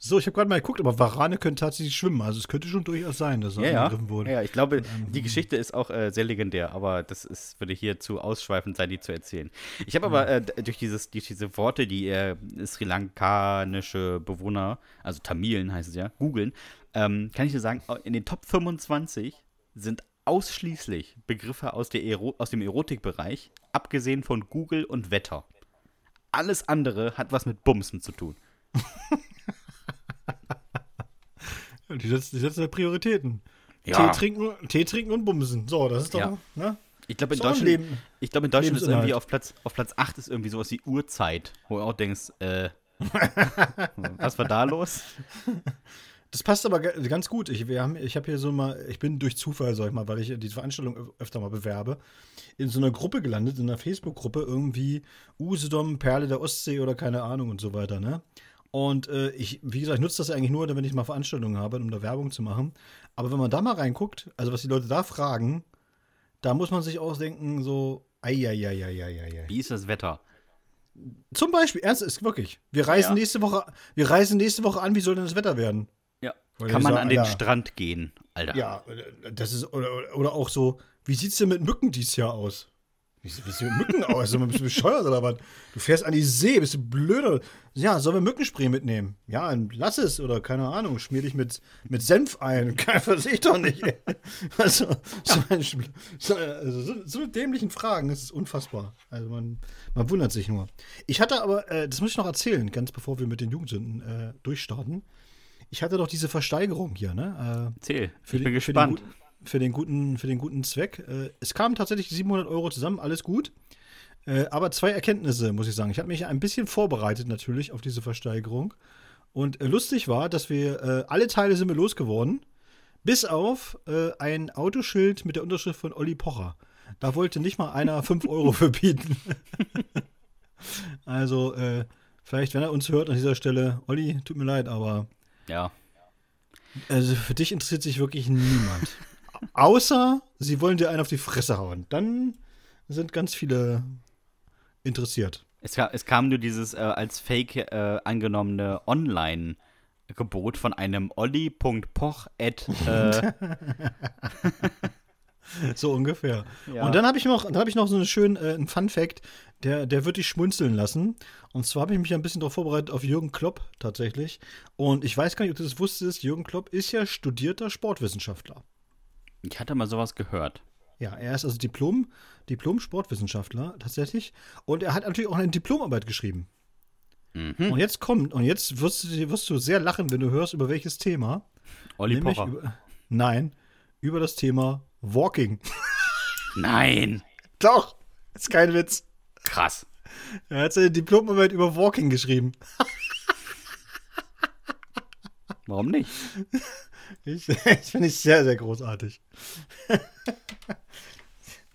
So, ich habe gerade mal geguckt, aber Warane können tatsächlich schwimmen. Also es könnte schon durchaus sein, dass er Ja, angegriffen wurde. ja, ich glaube, die Geschichte ist auch äh, sehr legendär, aber das ist, würde hier zu ausschweifend sein, die zu erzählen. Ich habe aber äh, durch, dieses, durch diese Worte, die äh, sri lankanische Bewohner, also Tamilen heißt es ja, googeln, ähm, kann ich dir sagen, in den Top 25 sind ausschließlich Begriffe aus, Ero aus dem Erotikbereich, abgesehen von Google und Wetter. Alles andere hat was mit Bumsen zu tun. Die setzen, die setzen ja Prioritäten. Ja. Tee, trinken, Tee trinken und bumsen. So, das ist doch, Ja. ne? Ich glaube, in Deutschland, ich glaube, in Deutschland ist irgendwie auf Platz, auf Platz 8 ist irgendwie sowas wie Uhrzeit, wo du auch denkst, äh, was war da los? Das passt aber ga- ganz gut. Ich, wir haben, ich habe hier so mal, ich bin durch Zufall, sag ich mal, weil ich diese Veranstaltung öf- öfter mal bewerbe, in so einer Gruppe gelandet, in einer Facebook-Gruppe, irgendwie Usedom, Perle der Ostsee oder keine Ahnung und so weiter, ne? Und äh, ich, wie gesagt, ich nutze das eigentlich nur, wenn ich mal Veranstaltungen habe, um da Werbung zu machen. Aber wenn man da mal reinguckt, also was die Leute da fragen, da muss man sich ausdenken, so, eieieiei. Wie ist das Wetter? Zum Beispiel, ernst ist wirklich. Wir reisen Ja. nächste Woche, wir reisen nächste Woche an, wie soll denn das Wetter werden? Ja. Weil Kann man sagen, an den Alter. Strand gehen, Alter? Ja, das ist, oder, oder auch so, wie sieht's denn mit Mücken dieses Jahr aus? Wie sieht es mit Mücken aus? Bist du bescheuert oder was? Du fährst an die See, bist du blöder? Ja, sollen wir Mückenspray mitnehmen? Ja, dann lass es oder keine Ahnung, schmier dich mit, mit Senf ein. Keine weiß ich doch nicht. ey. Also, so, ein, so, also so, so dämlichen Fragen, das ist unfassbar. Also man, man wundert sich nur. Ich hatte aber, äh, das muss ich noch erzählen, ganz bevor wir mit den Jugendsünden äh, durchstarten. Ich hatte doch diese Versteigerung hier, ne? Äh, für ich den- bin den gespannt. guten- Für den guten, für den guten Zweck. Äh, es kamen tatsächlich 700 Euro zusammen, alles gut. Äh, aber zwei Erkenntnisse, muss ich sagen. Ich habe mich ein bisschen vorbereitet natürlich auf diese Versteigerung. Und äh, lustig war, dass wir äh, alle Teile sind wir losgeworden, bis auf äh, ein Autoschild mit der Unterschrift von Olli Pocher. Da wollte nicht mal einer 5 Euro für bieten. also, äh, vielleicht, wenn er uns hört an dieser Stelle, Olli, tut mir leid, aber Ja. also für dich interessiert sich wirklich niemand. Außer sie wollen dir einen auf die Fresse hauen. Dann sind ganz viele interessiert. Es, ka- es kam nur dieses äh, als Fake äh, angenommene Online-Gebot von einem olli.poch äh, So ungefähr. Ja. Und dann habe ich noch, dann habe ich noch so einen schönen äh, einen Fun Fact, der, der wird dich schmunzeln lassen. Und zwar habe ich mich ein bisschen darauf vorbereitet auf Jürgen Klopp tatsächlich. Und ich weiß gar nicht, ob du das wusstest. Jürgen Klopp ist ja studierter Sportwissenschaftler. Ich hatte mal sowas gehört. Ja, er ist also Diplom, Diplom-Sportwissenschaftler tatsächlich. Und er hat natürlich auch eine Diplomarbeit geschrieben. Mhm. Und jetzt kommt, und jetzt wirst du, wirst du sehr lachen, wenn du hörst, über welches Thema. Olli Pocher. Über, nein, über das Thema Walking. Nein. Doch, ist kein Witz. Krass. Er hat seine Diplomarbeit über Walking geschrieben. Warum nicht? Ich, ich finde ich sehr, sehr großartig.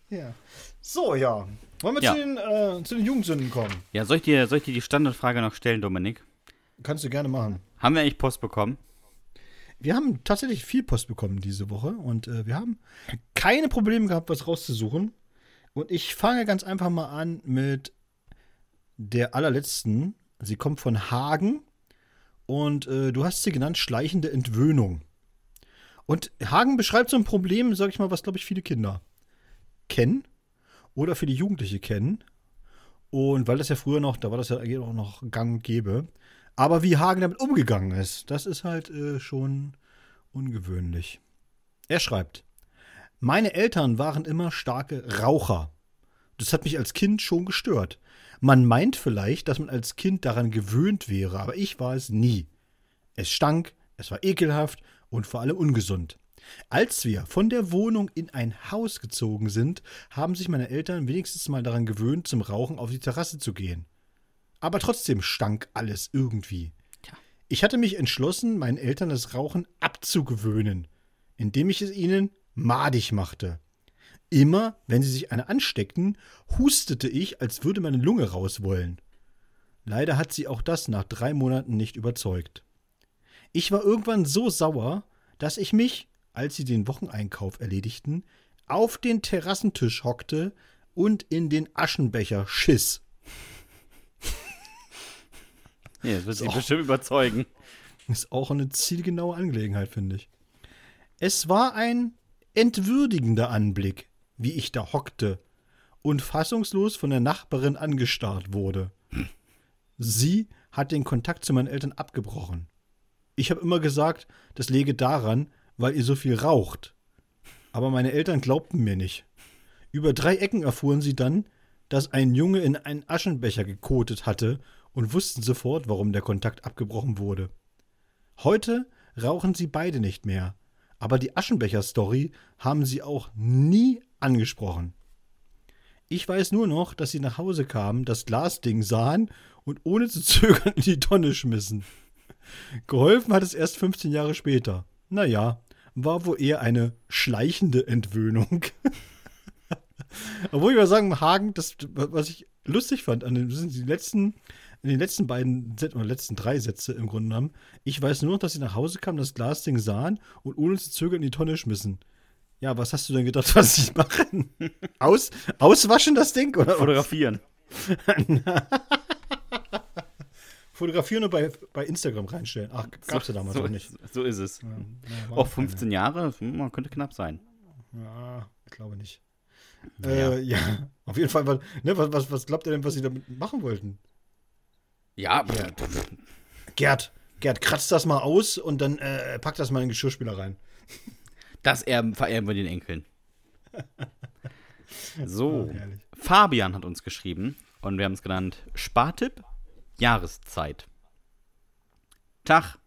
Ja. So, ja. Wollen wir Ja. Zu, den, äh, zu den Jugendsünden kommen? Ja, soll ich, dir, soll ich dir die Standardfrage noch stellen, Dominik? Kannst du gerne machen. Haben wir eigentlich Post bekommen? Wir haben tatsächlich viel Post bekommen diese Woche und äh, wir haben keine Probleme gehabt, was rauszusuchen. Und ich fange ganz einfach mal an mit der allerletzten. Sie kommt von Hagen und äh, du hast sie genannt schleichende Entwöhnung. Und Hagen beschreibt so ein Problem, sag ich mal, was glaube ich viele Kinder kennen oder viele Jugendliche kennen. Und weil das ja früher noch, da war das ja eigentlich auch noch gang und gäbe. Aber wie Hagen damit umgegangen ist, das ist halt äh, schon ungewöhnlich. Er schreibt, meine Eltern waren immer starke Raucher. Das hat mich als Kind schon gestört. Man meint vielleicht, dass man als Kind daran gewöhnt wäre, aber ich war es nie. Es stank, es war ekelhaft und vor allem ungesund. Als wir von der Wohnung in ein Haus gezogen sind, haben sich meine Eltern wenigstens mal daran gewöhnt, zum Rauchen auf die Terrasse zu gehen. Aber trotzdem stank alles irgendwie. Ich hatte mich entschlossen, meinen Eltern das Rauchen abzugewöhnen, indem ich es ihnen madig machte. Immer, wenn sie sich eine ansteckten, hustete ich, als würde meine Lunge raus wollen. Leider hat sie auch das nach drei Monaten nicht überzeugt. Ich war irgendwann so sauer, dass ich mich, als sie den Wocheneinkauf erledigten, auf den Terrassentisch hockte und in den Aschenbecher schiss. Nee, das wird sie bestimmt überzeugen. Ist auch eine zielgenaue Angelegenheit, finde ich. Es war ein entwürdigender Anblick, wie ich da hockte und fassungslos von der Nachbarin angestarrt wurde. Sie hat den Kontakt zu meinen Eltern abgebrochen. Ich habe immer gesagt, das läge daran, weil ihr so viel raucht. Aber meine Eltern glaubten mir nicht. Über drei Ecken erfuhren sie dann, dass ein Junge in einen Aschenbecher gekotet hatte und wussten sofort, warum der Kontakt abgebrochen wurde. Heute rauchen sie beide nicht mehr, aber die Aschenbecher-Story haben sie auch nie angesprochen. Ich weiß nur noch, dass sie nach Hause kamen, das Glasding sahen und ohne zu zögern in die Tonne schmissen. Geholfen hat es erst 15 Jahre später. Naja, war wohl eher eine schleichende Entwöhnung. Obwohl ich mal sagen, Hagen, das, was ich lustig fand, an den, die letzten, in den letzten beiden Sätzen, oder letzten drei Sätze im Grunde genommen. Ich weiß nur noch, dass sie nach Hause kamen, das Glasding sahen und ohne zu zögern in die Tonne schmissen. Ja, was hast du denn gedacht, was sie machen? Aus, auswaschen das Ding? Oder? Fotografieren. Fotografieren und bei, bei Instagram reinstellen. Ach, gab's ja damals so, auch nicht. So ist es. Ja, Auch keine. 15 Jahre, hm, man könnte knapp sein. Ja, ich glaube nicht. Ja. Äh, ja, auf jeden Fall. Was, ne, was, was, was glaubt ihr denn, was sie damit machen wollten? Ja, Gerd, Gerd, kratzt das mal aus und dann äh, packt das mal in den Geschirrspüler rein. das erben, vererben wir den Enkeln. So, herrlich. Fabian hat uns geschrieben und wir haben es genannt Spartipp, Jahreszeit. Tag.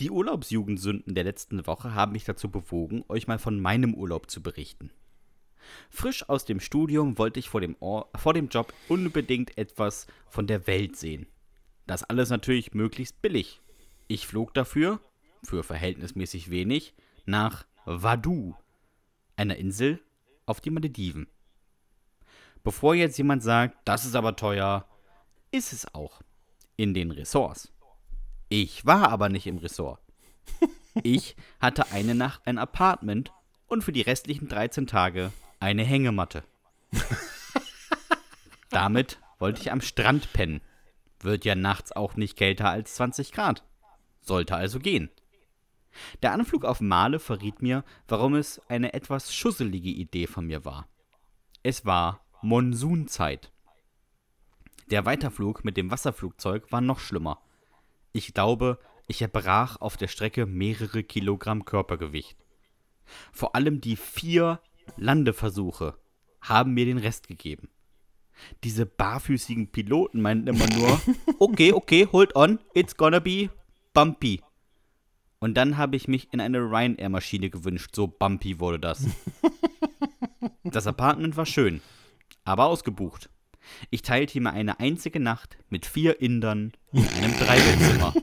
Die Urlaubsjugendsünden der letzten Woche haben mich dazu bewogen, euch mal von meinem Urlaub zu berichten. Frisch aus dem Studium wollte ich vor dem, Or vor dem Job unbedingt etwas von der Welt sehen. Das alles natürlich möglichst billig. Ich flog dafür, für verhältnismäßig wenig, nach Vaduz, einer Insel auf die Malediven. Bevor jetzt jemand sagt, das ist aber teuer, ist es auch. In den Ressorts. Ich war aber nicht im Ressort. Ich hatte eine Nacht ein Apartment und für die restlichen 13 Tage eine Hängematte. Damit wollte ich am Strand pennen. Wird ja nachts auch nicht kälter als 20 Grad. Sollte also gehen. Der Anflug auf Male verriet mir, warum es eine etwas schusselige Idee von mir war. Es war Monsunzeit. Der Weiterflug mit dem Wasserflugzeug war noch schlimmer. Ich glaube, ich erbrach auf der Strecke mehrere Kilogramm Körpergewicht. Vor allem die vier Landeversuche haben mir den Rest gegeben. Diese barfüßigen Piloten meinten immer nur, okay, okay, hold on, it's gonna be bumpy. Und dann habe ich mich in eine Ryanair-Maschine gewünscht, so bumpy wurde das. Das Apartment war schön, aber ausgebucht. Ich teilte mir eine einzige Nacht mit vier Indern in einem Dreibettzimmer.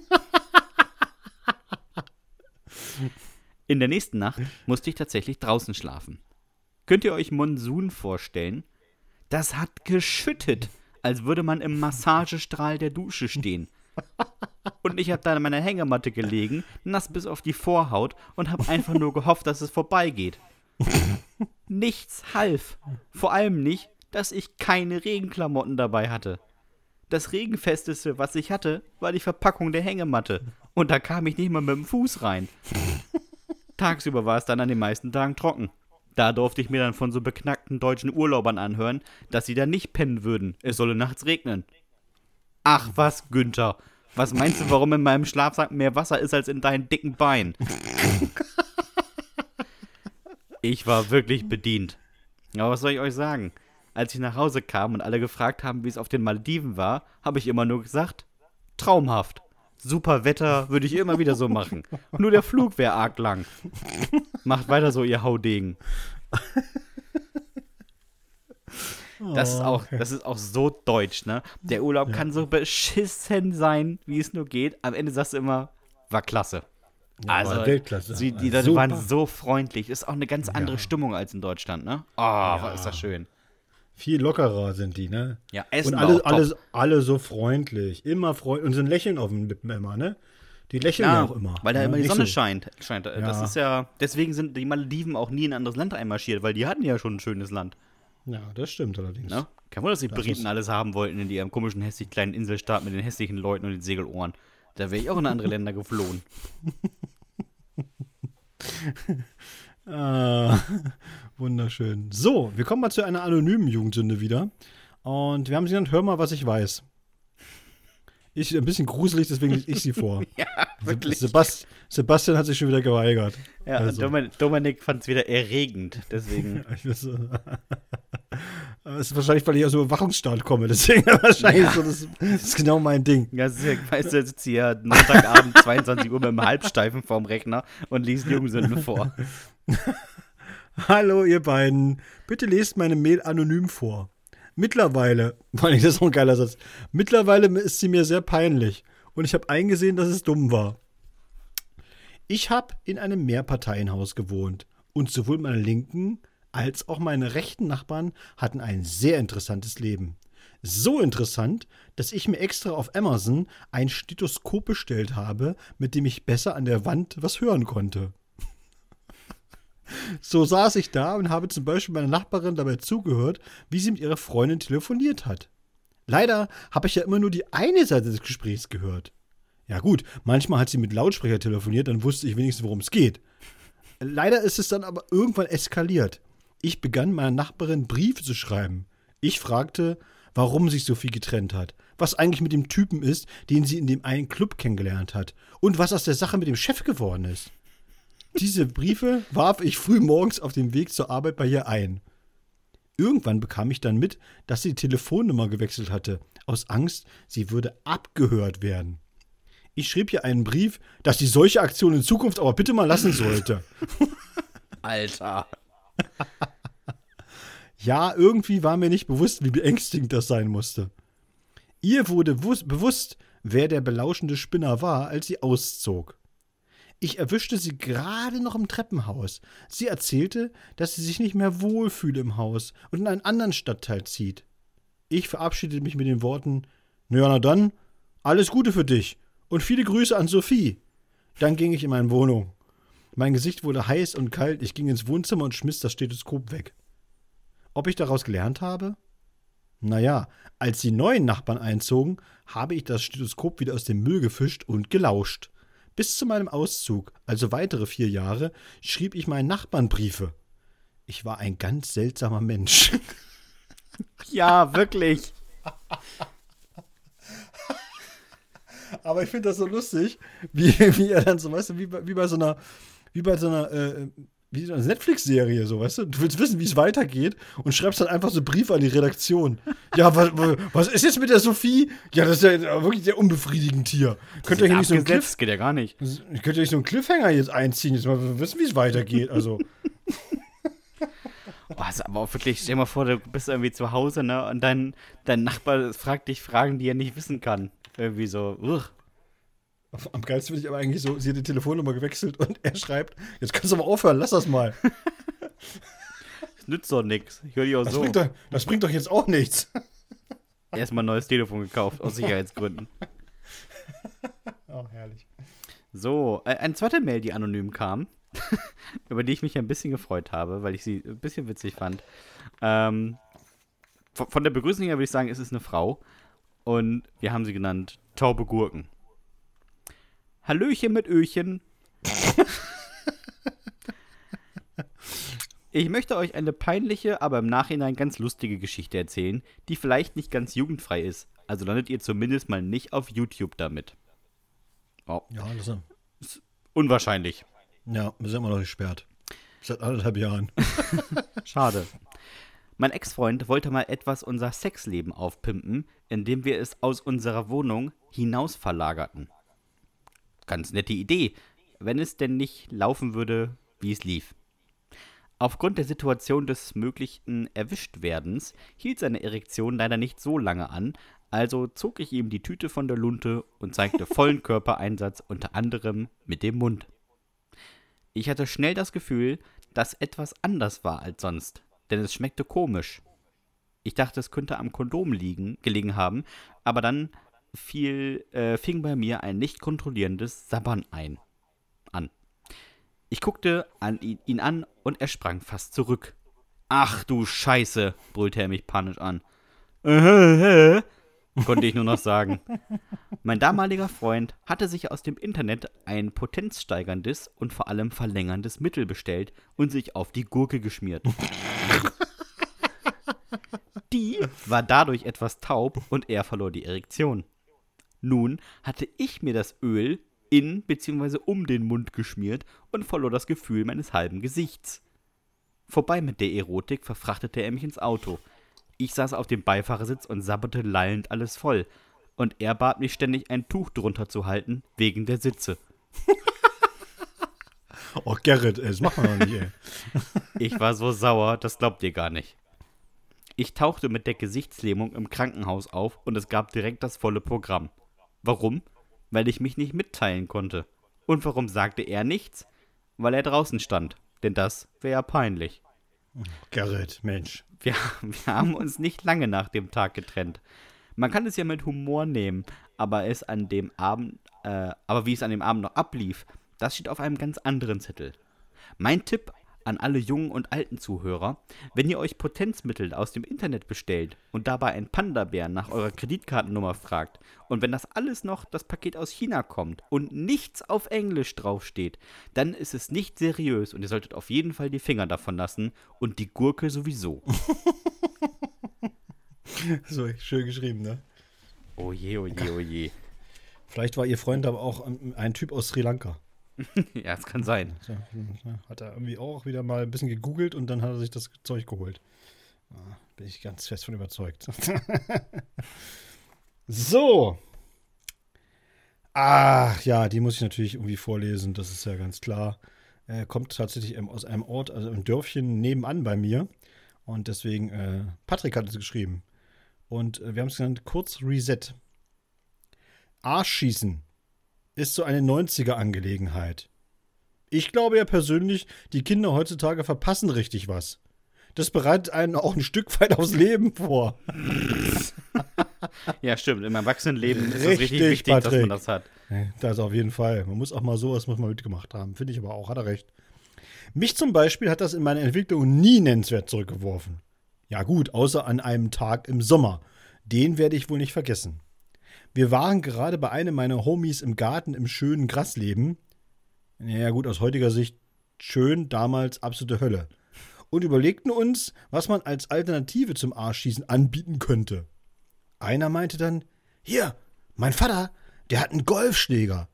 In der nächsten Nacht musste ich tatsächlich draußen schlafen. Könnt ihr euch Monsun vorstellen? Das hat geschüttet, als würde man im Massagestrahl der Dusche stehen. Und ich habe da in meiner Hängematte gelegen, nass bis auf die Vorhaut und habe einfach nur gehofft, dass es vorbeigeht. Nichts half. Vor allem nicht, dass ich keine Regenklamotten dabei hatte. Das Regenfesteste, was ich hatte, war die Verpackung der Hängematte. Und da kam ich nicht mal mit dem Fuß rein. Tagsüber war es dann an den meisten Tagen trocken. Da durfte ich mir dann von so beknackten deutschen Urlaubern anhören, dass sie da nicht pennen würden. Es solle nachts regnen. Ach was, Günther. Was meinst du, warum in meinem Schlafsack mehr Wasser ist als in deinen dicken Beinen? Ich war wirklich bedient. Aber was soll ich euch sagen? Als ich nach Hause kam und alle gefragt haben, wie es auf den Malediven war, habe ich immer nur gesagt, traumhaft. Super Wetter würde ich immer wieder so machen. Nur der Flug wäre arg lang. Macht weiter so, ihr Haudegen. Das ist, auch, das ist auch so deutsch, ne? Der Urlaub kann so beschissen sein, wie es nur geht. Am Ende sagst du immer, war klasse. Also, war Weltklasse. Sie, die Leute waren so freundlich. Ist auch eine ganz andere Stimmung als in Deutschland, ne? Oh, ist das schön. Viel lockerer sind die, ne? Ja, Essen Und alle, alle, alle so freundlich. Immer freundlich. Und so ein Lächeln auf den Lippen immer, ne? Die lächeln ja, Ja, auch immer. weil da ne? immer die Sonne so. scheint. scheint. Das Ja. ist ja, deswegen sind die Malediven auch nie in ein anderes Land einmarschiert, weil die hatten ja schon ein schönes Land. Ja, das stimmt allerdings. Ne? Kein Wunder, dass die Das Briten alles haben wollten in ihrem komischen, hässlich kleinen Inselstaat mit den hässlichen Leuten und den Segelohren. Da wäre ich auch in andere Länder geflohen. Ah, wunderschön. So, wir kommen mal zu einer anonymen Jugendsünde wieder. Und wir haben sie genannt, hör mal, was ich weiß. Ich ein bisschen gruselig, deswegen lese ich sie vor. Ja, wirklich. Sebast Sebastian hat sich schon wieder geweigert. Ja, Also. Dominik, Dominik fand es wieder erregend, deswegen. Ich es ist wahrscheinlich, weil ich aus dem Überwachungsstaat komme. Deswegen wahrscheinlich so, das, das ist genau mein Ding. Ja, das ist ja, weißt du, sitzt hier Montagabend 22 Uhr mit dem Halbsteifen vorm Rechner und liest Jugendsünden vor. Hallo, ihr beiden. Bitte lest meine Mail anonym vor. Mittlerweile, vor allem, das ist auch ein geiler Satz. Mittlerweile ist sie mir sehr peinlich und ich habe eingesehen, dass es dumm war. Ich habe in einem Mehrparteienhaus gewohnt und sowohl meine linken als auch meine rechten Nachbarn hatten ein sehr interessantes Leben. So interessant, dass ich mir extra auf Amazon ein Stethoskop bestellt habe, mit dem ich besser an der Wand was hören konnte. So saß ich da und habe zum Beispiel meiner Nachbarin dabei zugehört, wie sie mit ihrer Freundin telefoniert hat. Leider habe ich ja immer nur die eine Seite des Gesprächs gehört. Ja gut, manchmal hat sie mit Lautsprecher telefoniert, dann wusste ich wenigstens, worum es geht. Leider ist es dann aber irgendwann eskaliert. Ich begann meiner Nachbarin Briefe zu schreiben. Ich fragte, warum sich Sophie getrennt hat, was eigentlich mit dem Typen ist, den sie in dem einen Club kennengelernt hat und was aus der Sache mit dem Chef geworden ist. Diese Briefe warf ich früh morgens auf dem Weg zur Arbeit bei ihr ein. Irgendwann bekam ich dann mit, dass sie die Telefonnummer gewechselt hatte, aus Angst, sie würde abgehört werden. Ich schrieb ihr einen Brief, dass sie solche Aktionen in Zukunft aber bitte mal lassen sollte. Alter. Ja, irgendwie war mir nicht bewusst, wie beängstigend das sein musste. Ihr wurde wus- bewusst, wer der belauschende Spinner war, als sie auszog. Ich erwischte sie gerade noch im Treppenhaus. Sie erzählte, dass sie sich nicht mehr wohlfühle im Haus und in einen anderen Stadtteil zieht. Ich verabschiedete mich mit den Worten: Na ja, na dann, alles Gute für dich und viele Grüße an Sophie. Dann ging ich in meine Wohnung. Mein Gesicht wurde heiß und kalt. Ich ging ins Wohnzimmer und schmiss das Stethoskop weg. Ob ich daraus gelernt habe? Naja, als die neuen Nachbarn einzogen, habe ich das Stethoskop wieder aus dem Müll gefischt und gelauscht. Bis zu meinem Auszug, also weitere vier Jahre, schrieb ich meinen Nachbarn Briefe. Ich war ein ganz seltsamer Mensch. Ja, wirklich. Aber ich finde das so lustig, wie, wie er dann so, weißt du, wie bei, wie bei so einer, wie bei so einer, äh, wie so einer Netflix-Serie, so, weißt du? Du willst wissen, wie es weitergeht und schreibst dann einfach so Briefe an die Redaktion. Ja, was, was ist jetzt mit der Sophie? Ja, das ist ja wirklich sehr unbefriedigend hier. Könnt ihr hier nicht so einen Cliff, geht ja gar nicht. könnt ihr nicht so einen Cliffhanger jetzt einziehen? Jetzt mal wissen, wie es weitergeht. Also, Boah, ist aber auch wirklich, stell dir mal vor, du bist irgendwie zu Hause, ne? Und dein, dein Nachbar fragt dich Fragen, die er nicht wissen kann. Irgendwie so, uch. Am geilsten finde ich aber eigentlich so, sie hat die Telefonnummer gewechselt und er schreibt, jetzt kannst du mal aufhören, lass das mal. nützt doch nichts. Ich höre dich auch Das, so. bringt doch, das bringt doch jetzt auch nichts. Erstmal ein neues Telefon gekauft, aus Sicherheitsgründen. Oh, herrlich. So, äh, eine zweite Mail, die anonym kam, über die ich mich ein bisschen gefreut habe, weil ich sie ein bisschen witzig fand. Ähm, von, von der Begrüßung her würde ich sagen, es ist eine Frau. Und wir haben sie genannt Taube Gurken. Hallöchen mit Öchen. Ich möchte euch eine peinliche, aber im Nachhinein ganz lustige Geschichte erzählen, die vielleicht nicht ganz jugendfrei ist. Also landet ihr zumindest mal nicht auf YouTube damit. Oh, Ja, das ist, unwahrscheinlich. ja, wir sind immer noch gesperrt. Seit anderthalb Jahren. Schade. Mein Ex-Freund wollte mal etwas unser Sexleben aufpimpen, indem wir es aus unserer Wohnung hinaus verlagerten. Ganz nette Idee, wenn es denn nicht laufen würde, wie es lief. Aufgrund der Situation des möglichen Erwischtwerdens hielt seine Erektion leider nicht so lange an, also zog ich ihm die Tüte von der Lunte und zeigte vollen Körpereinsatz, unter anderem mit dem Mund. Ich hatte schnell das Gefühl, dass etwas anders war als sonst, denn es schmeckte komisch. Ich dachte, es könnte am Kondom liegen, gelegen haben, aber dann fiel, äh, fing bei mir ein nicht kontrollierendes Sabbern ein. An. Ich guckte an ihn, ihn an und er sprang fast zurück. Ach du Scheiße, brüllte er mich panisch an. Konnte ich nur noch sagen. Mein damaliger Freund hatte sich aus dem Internet ein potenzsteigerndes und vor allem verlängerndes Mittel bestellt und sich auf die Gurke geschmiert. Die war dadurch etwas taub und er verlor die Erektion. Nun hatte ich mir das Öl in bzw. um den Mund geschmiert und verlor das Gefühl meines halben Gesichts. Vorbei mit der Erotik verfrachtete er mich ins Auto. Ich saß auf dem Beifahrersitz und sabberte lallend alles voll. Und er bat mich ständig ein Tuch drunter zu halten, wegen der Sitze. Oh, Gerrit, ey, das macht man doch nicht, ey. Ich war so sauer, das glaubt ihr gar nicht. Ich tauchte mit der Gesichtslähmung im Krankenhaus auf und es gab direkt das volle Programm. Warum? Weil ich mich nicht mitteilen konnte. Und warum sagte er nichts? Weil er draußen stand. Denn das wäre ja peinlich. Gerrit, Mensch. Wir, wir haben uns nicht lange nach dem Tag getrennt. Man kann es ja mit Humor nehmen, aber es an dem Abend, äh, aber wie es an dem Abend noch ablief, das steht auf einem ganz anderen Zettel. Mein Tipp an alle jungen und alten Zuhörer, wenn ihr euch Potenzmittel aus dem Internet bestellt und dabei ein Panda-Bär nach eurer Kreditkartennummer fragt und wenn das alles noch das Paket aus China kommt und nichts auf Englisch draufsteht, dann ist es nicht seriös und ihr solltet auf jeden Fall die Finger davon lassen und die Gurke sowieso. So, schön geschrieben, ne? Oh je, oh je, oh je. Vielleicht war ihr Freund aber auch ein Typ aus Sri Lanka. Ja, es kann sein. So, Hat er irgendwie auch wieder mal ein bisschen gegoogelt und dann hat er sich das Zeug geholt. Ah, Bin ich ganz fest von überzeugt. so. Ach ja, die muss ich natürlich irgendwie vorlesen, das ist ja ganz klar. Er kommt tatsächlich aus einem Ort, also einem Dörfchen nebenan bei mir. Und deswegen, äh, Patrick hat es geschrieben. Und äh, wir haben es genannt, kurz Reset. Arschschießen ist so eine 90er-Angelegenheit. Ich glaube ja persönlich, die Kinder heutzutage verpassen richtig was. Das bereitet einen auch ein Stück weit aufs Leben vor. Ja, stimmt. Im Erwachsenenleben ist es Richtig, richtig wichtig, dass Patrick. man das hat. Das auf jeden Fall. Man muss auch mal sowas muss man mitgemacht haben. Finde ich aber auch, hat er recht. Mich zum Beispiel hat das in meiner Entwicklung nie nennenswert zurückgeworfen. Ja gut, außer an einem Tag im Sommer. Den werde ich wohl nicht vergessen. Wir waren gerade bei einem meiner Homies im Garten im schönen Grasleben. Naja gut, aus heutiger Sicht schön, damals absolute Hölle. Und überlegten uns, was man als Alternative zum Arschschießen anbieten könnte. Einer meinte dann, hier, mein Vater, der hat einen Golfschläger.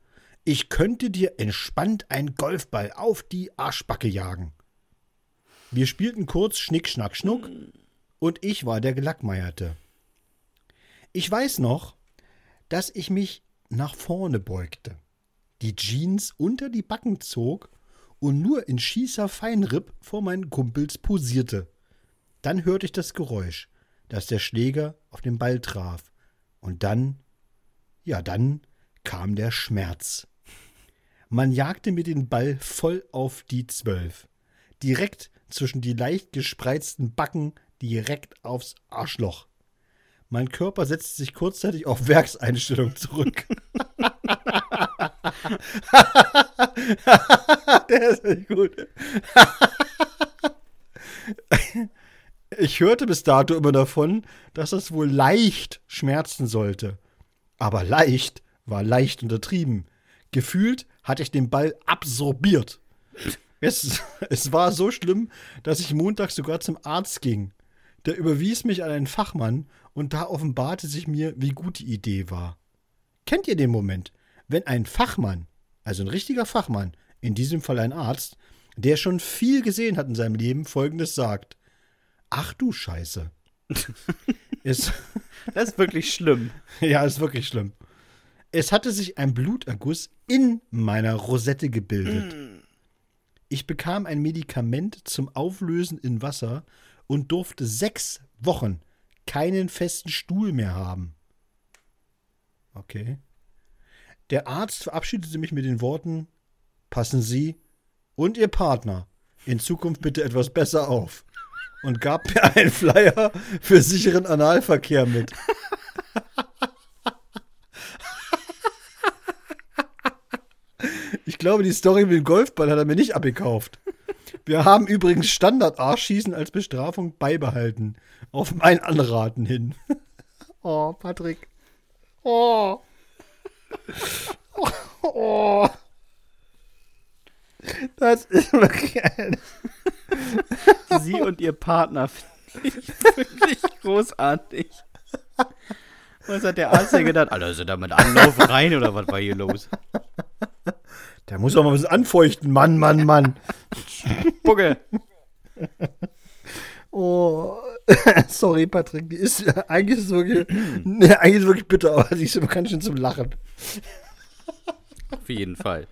Ich könnte dir entspannt einen Golfball auf die Arschbacke jagen. Wir spielten kurz Schnick, Schnack, Schnuck und ich war der Gelackmeierte. Ich weiß noch, dass ich mich nach vorne beugte, die Jeans unter die Backen zog und nur in schießer Feinripp vor meinen Kumpels posierte. Dann hörte ich das Geräusch, dass der Schläger auf den Ball traf. Und dann, ja, dann kam der Schmerz. Man jagte mir den Ball voll auf die Zwölf. Direkt zwischen die leicht gespreizten Backen direkt aufs Arschloch. Mein Körper setzte sich kurzzeitig auf Werkseinstellung zurück. Der ist echt gut. ich hörte bis dato immer davon, dass das wohl leicht schmerzen sollte. Aber leicht war leicht untertrieben. Gefühlt hatte ich den Ball absorbiert. Es, es war so schlimm, dass ich montags sogar zum Arzt ging. Der überwies mich an einen Fachmann und da offenbarte sich mir, wie gut die Idee war. Kennt ihr den Moment, wenn ein Fachmann, also ein richtiger Fachmann, in diesem Fall ein Arzt, der schon viel gesehen hat in seinem Leben, folgendes sagt: Ach du Scheiße. es, das ist wirklich schlimm. Ja, ist wirklich schlimm. Es hatte sich ein Bluterguss in meiner Rosette gebildet. Mm. Ich bekam ein Medikament zum Auflösen in Wasser und durfte sechs Wochen keinen festen Stuhl mehr haben. Okay. Der Arzt verabschiedete mich mit den Worten: Passen Sie und Ihr Partner in Zukunft bitte etwas besser auf und gab mir einen Flyer für sicheren Analverkehr mit. Ich glaube, die Story mit dem Golfball hat er mir nicht abgekauft. Wir haben übrigens Standard-Arschschießen als Bestrafung beibehalten. Auf mein Anraten hin. Oh, Patrick. Oh. Oh. Das ist wirklich. Sie und ihr Partner finde ich wirklich großartig. Was hat der Arzt denn gedacht? Alter, sind da mit Anlauf rein oder was war hier los? Der muss auch mal was anfeuchten. Mann, Mann, Mann. Bucke. Oh, sorry, Patrick. Die ist, eigentlich, ist wirklich, ne, eigentlich ist wirklich bitter, aber sie ist immer ganz schön zum Lachen. Auf jeden Fall.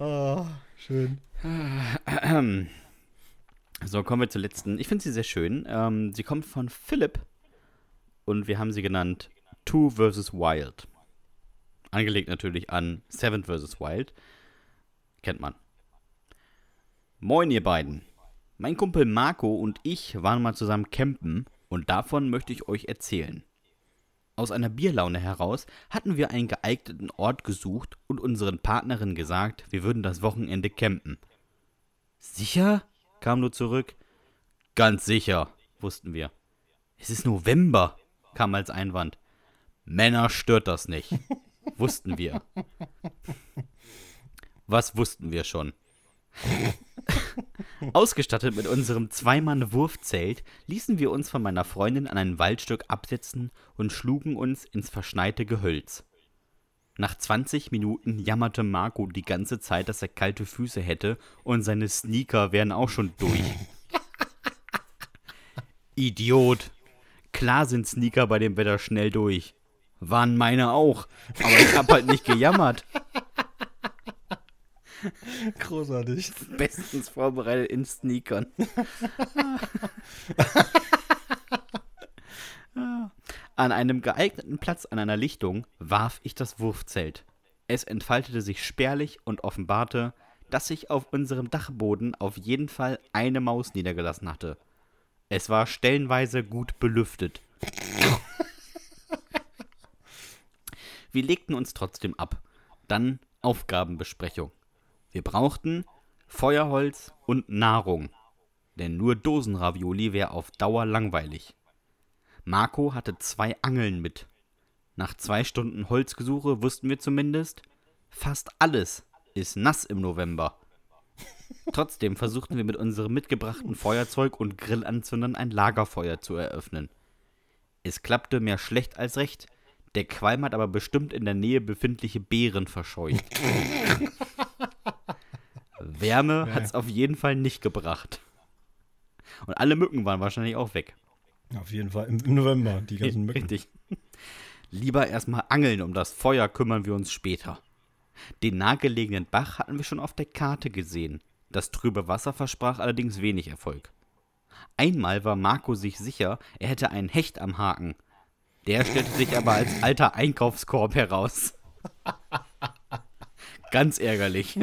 Oh, schön. So, kommen wir zur letzten. Ich finde sie sehr schön. Ähm, sie kommt von Philipp und wir haben sie genannt Two vs. Wild. Angelegt natürlich an Seven vs. Wild. Kennt man. Moin, ihr beiden. Mein Kumpel Marco und ich waren mal zusammen campen und davon möchte ich euch erzählen. Aus einer Bierlaune heraus hatten wir einen geeigneten Ort gesucht und unseren Partnerinnen gesagt, wir würden das Wochenende campen. Sicher? kam nur zurück. Ganz sicher, wussten wir. Es ist November, kam als Einwand. Männer stört das nicht, wussten wir. Was wussten wir schon? Ausgestattet mit unserem Zweimann-Wurfzelt ließen wir uns von meiner Freundin an ein Waldstück absetzen und schlugen uns ins verschneite Gehölz. Nach 20 Minuten jammerte Marco die ganze Zeit, dass er kalte Füße hätte und seine Sneaker wären auch schon durch. Idiot! Klar sind Sneaker bei dem Wetter schnell durch. Waren meine auch. Aber ich hab halt nicht gejammert. Großartig. Bestens vorbereitet in Sneakern. An einem geeigneten Platz an einer Lichtung warf ich das Wurfzelt. Es entfaltete sich spärlich und offenbarte, dass sich auf unserem Dachboden auf jeden Fall eine Maus niedergelassen hatte. Es war stellenweise gut belüftet. Wir legten uns trotzdem ab. Dann Aufgabenbesprechung. Wir brauchten Feuerholz und Nahrung. Denn nur Dosenravioli wäre auf Dauer langweilig. Marco hatte zwei Angeln mit. Nach zwei Stunden Holzgesuche wussten wir zumindest, fast alles ist nass im November. Trotzdem versuchten wir mit unserem mitgebrachten Feuerzeug und Grillanzündern ein Lagerfeuer zu eröffnen. Es klappte mehr schlecht als recht. Der Qualm hat aber bestimmt in der Nähe befindliche Beeren verscheucht. Wärme hat es auf jeden Fall nicht gebracht. Und alle Mücken waren wahrscheinlich auch weg. Auf jeden Fall im November, die ganzen Mücken. Richtig. Lieber erstmal angeln, um das Feuer kümmern wir uns später. Den nahegelegenen Bach hatten wir schon auf der Karte gesehen. Das trübe Wasser versprach allerdings wenig Erfolg. Einmal war Marco sich sicher, er hätte einen Hecht am Haken. Der stellte sich aber als alter Einkaufskorb heraus. Ganz ärgerlich.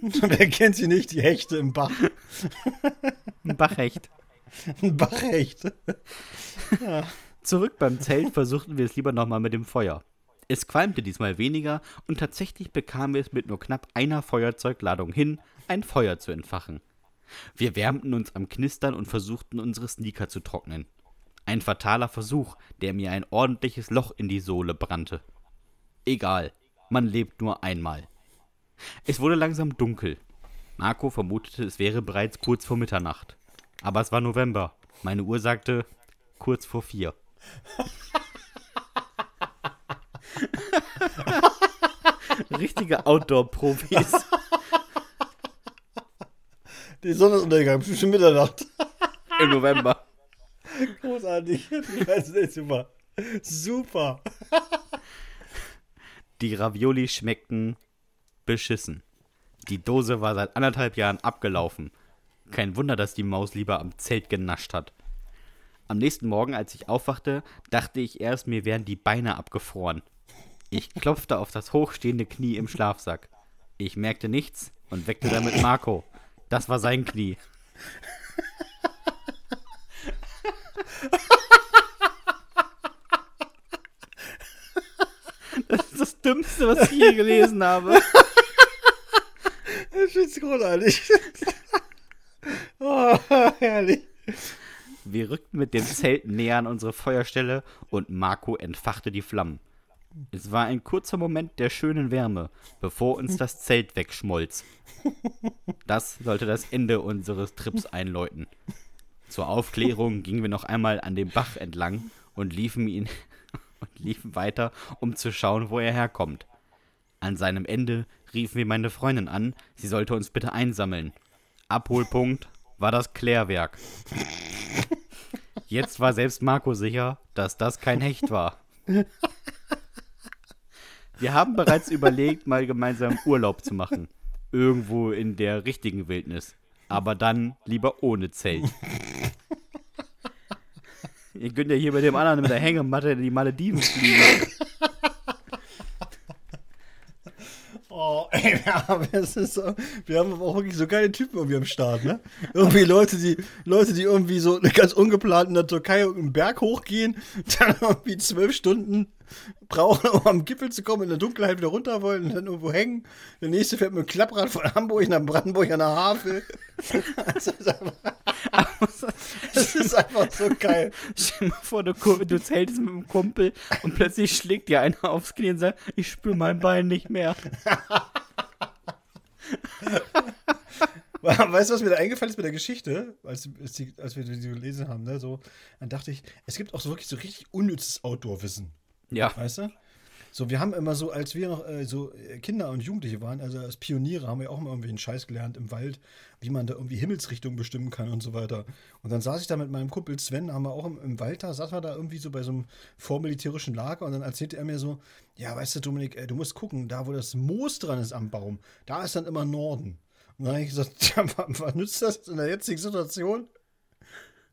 Wer kennt sie nicht? Die Hechte im Bach. Ein Bachhecht. Ein Bachhecht. Zurück beim Zelt versuchten wir es lieber nochmal mit dem Feuer. Es qualmte diesmal weniger und tatsächlich bekamen wir es mit nur knapp einer Feuerzeugladung hin, ein Feuer zu entfachen. Wir wärmten uns am Knistern und versuchten unsere Sneaker zu trocknen. Ein fataler Versuch, der mir ein ordentliches Loch in die Sohle brannte. Egal, man lebt nur einmal. Es wurde langsam dunkel. Marco vermutete, es wäre bereits kurz vor Mitternacht. Aber es war November. Meine Uhr sagte kurz vor vier. Richtige Outdoor-Profis. Die Sonne ist untergegangen, schon Mitternacht. Im November. Großartig. Das ist super. Super. Die Ravioli schmeckten beschissen. Die Dose war seit anderthalb Jahren abgelaufen. Kein Wunder, dass die Maus lieber am Zelt genascht hat. Am nächsten Morgen, als ich aufwachte, dachte ich erst, mir wären die Beine abgefroren. Ich klopfte auf das hochstehende Knie im Schlafsack. Ich merkte nichts und weckte damit Marco. Das war sein Knie. Das ist das Dümmste, was ich je gelesen habe. Ist großartig. Oh, herrlich. Wir rückten mit dem Zelt näher an unsere Feuerstelle und Marco entfachte die Flammen. Es war ein kurzer Moment der schönen Wärme, bevor uns das Zelt wegschmolz. Das sollte das Ende unseres Trips einläuten. Zur Aufklärung gingen wir noch einmal an dem Bach entlang und liefen ihn und liefen weiter, um zu schauen, wo er herkommt. An seinem Ende riefen wir meine Freundin an, sie sollte uns bitte einsammeln. Abholpunkt war das Klärwerk. Jetzt war selbst Marco sicher, dass das kein Hecht war. Wir haben bereits überlegt, mal gemeinsam Urlaub zu machen. Irgendwo in der richtigen Wildnis. Aber dann lieber ohne Zelt. Ihr könnt ja hier bei dem anderen mit der Hängematte in die Malediven fliegen. Oh, ey, wir haben, es ist so, wir haben aber auch wirklich so geile Typen irgendwie am Start, ne? Irgendwie Leute, die, Leute, die irgendwie so ganz ungeplant in der Türkei einen Berg hochgehen, dann irgendwie zwölf Stunden brauchen, um am Gipfel zu kommen, in der Dunkelheit wieder runter wollen und dann irgendwo hängen. Der nächste fährt mit dem Klapprad von Hamburg nach Brandenburg an der Havel. Das ist einfach, das ist einfach so geil. Stell dir mal vor, du, du zeltest mit einem Kumpel und plötzlich schlägt dir einer aufs Knie und sagt, ich spüre mein Bein nicht mehr. Weißt du, was mir da eingefallen ist mit der Geschichte, als, als wir die gelesen haben, ne? So, dann dachte ich, es gibt auch so wirklich so richtig unnützes Outdoor-Wissen. Ja. Weißt du? So, wir haben immer so, als wir noch äh, so äh, Kinder und Jugendliche waren, also als Pioniere, haben wir auch immer irgendwie einen Scheiß gelernt im Wald, wie man da irgendwie Himmelsrichtung bestimmen kann und so weiter. Und dann saß ich da mit meinem Kumpel Sven, haben wir auch im, im Wald da, saßen wir da irgendwie so bei so einem vormilitärischen Lager und dann erzählte er mir so, ja, weißt du, Dominik, äh, du musst gucken, da wo das Moos dran ist am Baum, da ist dann immer Norden. Und dann habe ich gesagt, ja, was, nützt das in der jetzigen Situation?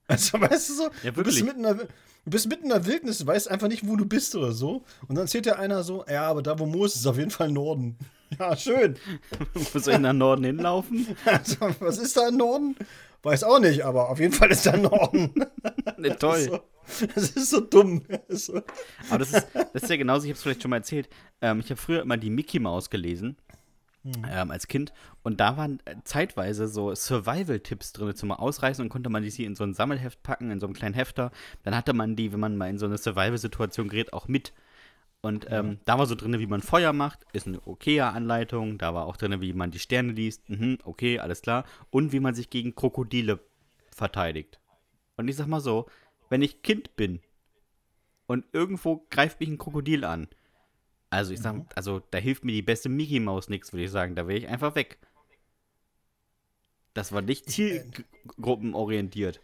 Also, weißt du so, Ja, du, bist mitten in der, du bist mitten in der Wildnis, du weißt einfach nicht, wo du bist oder so. Und dann erzählt dir einer so, ja, aber da, wo Moos ist, ist auf jeden Fall Norden. Ja, schön. Wo soll ich nach Norden hinlaufen? Also, was ist da im Norden? Weiß auch nicht, aber auf jeden Fall ist da Norden. Ne, toll. so, das ist so dumm. Aber das ist, das ist ja genauso, ich habe es vielleicht schon mal erzählt. Ähm, ich habe früher immer die Mickey Maus gelesen. Ähm, als Kind. Und da waren äh, zeitweise so Survival-Tipps drin zum Ausreißen und konnte man die sie in so ein Sammelheft packen, in so einem kleinen Hefter. Dann hatte man die, wenn man mal in so eine Survival-Situation gerät, auch mit. Und ähm, da war so drin, wie man Feuer macht, ist eine okaye Anleitung. Da war auch drin, wie man die Sterne liest. Mhm, okay, alles klar. Und wie man sich gegen Krokodile verteidigt. Und ich sag mal so, wenn ich Kind bin und irgendwo greift mich ein Krokodil an, also ich sag, also da hilft mir die beste Mickey Maus nichts, würde ich sagen. Da wäre ich einfach weg. Das war nicht zielgruppenorientiert.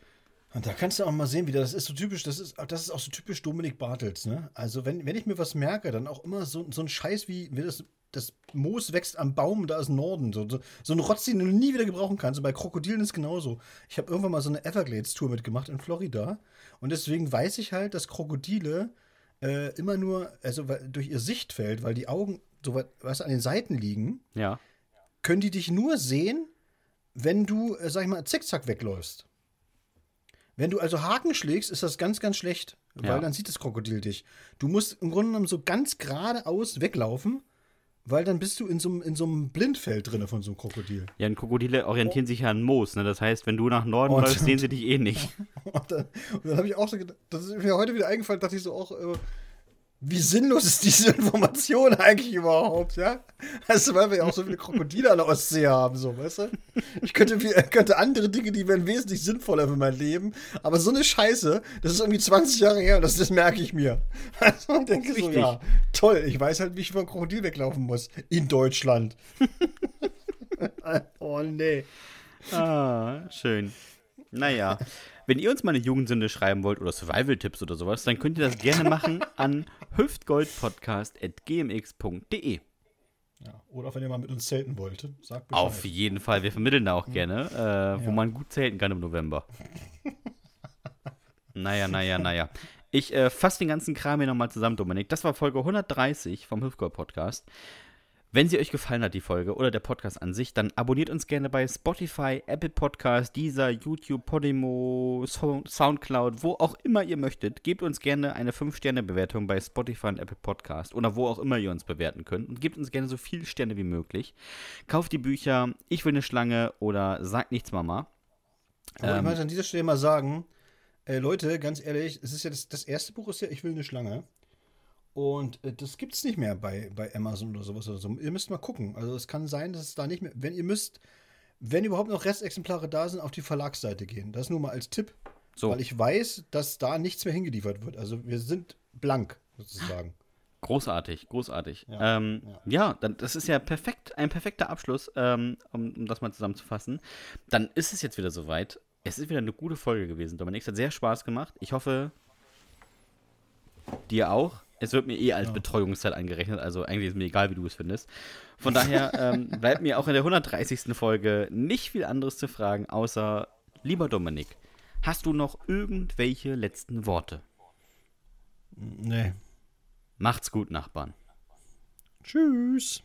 Und da kannst du auch mal sehen, wie das ist so typisch, das ist, das ist auch so typisch Dominik Bartels, ne? Also wenn, wenn ich mir was merke, dann auch immer so, so ein Scheiß wie, wie das, das Moos wächst am Baum, da ist Norden. So, so, so ein Rotz, den du nie wieder gebrauchen kannst. Und bei Krokodilen ist genauso. Ich habe irgendwann mal so eine Everglades-Tour mitgemacht in Florida. Und deswegen weiß ich halt, dass Krokodile äh, immer nur, also weil, durch ihr Sichtfeld, weil die Augen so weit, weißt an den Seiten liegen, Ja. können die dich nur sehen, wenn du, äh, sag ich mal, zickzack wegläufst. Wenn du also Haken schlägst, ist das ganz, ganz schlecht, weil Ja. dann sieht das Krokodil dich. Du musst im Grunde genommen so ganz geradeaus weglaufen, weil dann bist du in so, einem- in so einem Blindfeld drin von so einem Krokodil. Ja, und Krokodile orientieren sich ja an Moos, ne? Das heißt, wenn du nach Norden Und- läufst, sehen sie dich eh nicht. Und dann, dann habe ich auch so gedacht, das ist mir heute wieder eingefallen, dachte ich so auch, äh, wie sinnlos ist diese Information eigentlich überhaupt, ja? Also, weil wir ja auch so viele Krokodile an der Ostsee haben, so, weißt du? Ich könnte, viel- könnte andere Dinge, die wären wesentlich sinnvoller für mein Leben, aber so eine Scheiße, das ist irgendwie 20 Jahre her und das, das merke ich mir. Also, ich denke so, Richtig. ja, toll, ich weiß halt, wie ich vom Krokodil weglaufen muss. In Deutschland. oh, nee. Ah, schön. Naja, wenn ihr uns mal eine Jugendsünde schreiben wollt oder Survival-Tipps oder sowas, dann könnt ihr das gerne machen an hüftgoldpodcast.gmx.de. Ja, oder wenn ihr mal mit uns zelten wollt, sagt Bescheid. Auf jeden Fall, wir vermitteln da auch gerne, äh, wo Ja. man gut zelten kann im November. naja, naja, naja. Ich äh, fasse den ganzen Kram hier nochmal zusammen, Dominik. Das war Folge 130 vom Hüftgold-Podcast. Wenn sie euch gefallen hat, die Folge oder der Podcast an sich, dann abonniert uns gerne bei Spotify, Apple Podcast, Deezer, YouTube, Podimo, So- Soundcloud, wo auch immer ihr möchtet. Gebt uns gerne eine 5-Sterne-Bewertung bei Spotify und Apple Podcast oder wo auch immer ihr uns bewerten könnt. Und gebt uns gerne so viele Sterne wie möglich. Kauft die Bücher Ich will eine Schlange oder Sagt nichts, Mama. Aber ich Ähm, möchte an dieser Stelle mal sagen, äh, Leute, ganz ehrlich, es ist ja das, das erste Buch ist ja Ich will eine Schlange. Und äh, das gibt es nicht mehr bei, bei Amazon oder sowas oder so. Ihr müsst mal gucken. Also es kann sein, dass es da nicht mehr. Wenn ihr müsst, wenn überhaupt noch Restexemplare da sind, auf die Verlagsseite gehen. Das nur mal als Tipp. So. Weil ich weiß, dass da nichts mehr hingeliefert wird. Also wir sind blank, sozusagen. Großartig, großartig. Ja, ähm, ja. ja. das ist ja perfekt, ein perfekter Abschluss, ähm, um, um das mal zusammenzufassen. Dann ist es jetzt wieder soweit. Es ist wieder eine gute Folge gewesen, Dominik. Es hat sehr Spaß gemacht. Ich hoffe, dir auch. Es wird mir eh als Betreuungszeit angerechnet, also eigentlich ist mir egal, wie du es findest. Von daher ähm, bleibt mir auch in der 130. Folge nicht viel anderes zu fragen, außer, lieber Dominik, hast du noch irgendwelche letzten Worte? Nee. Macht's gut, Nachbarn. Tschüss.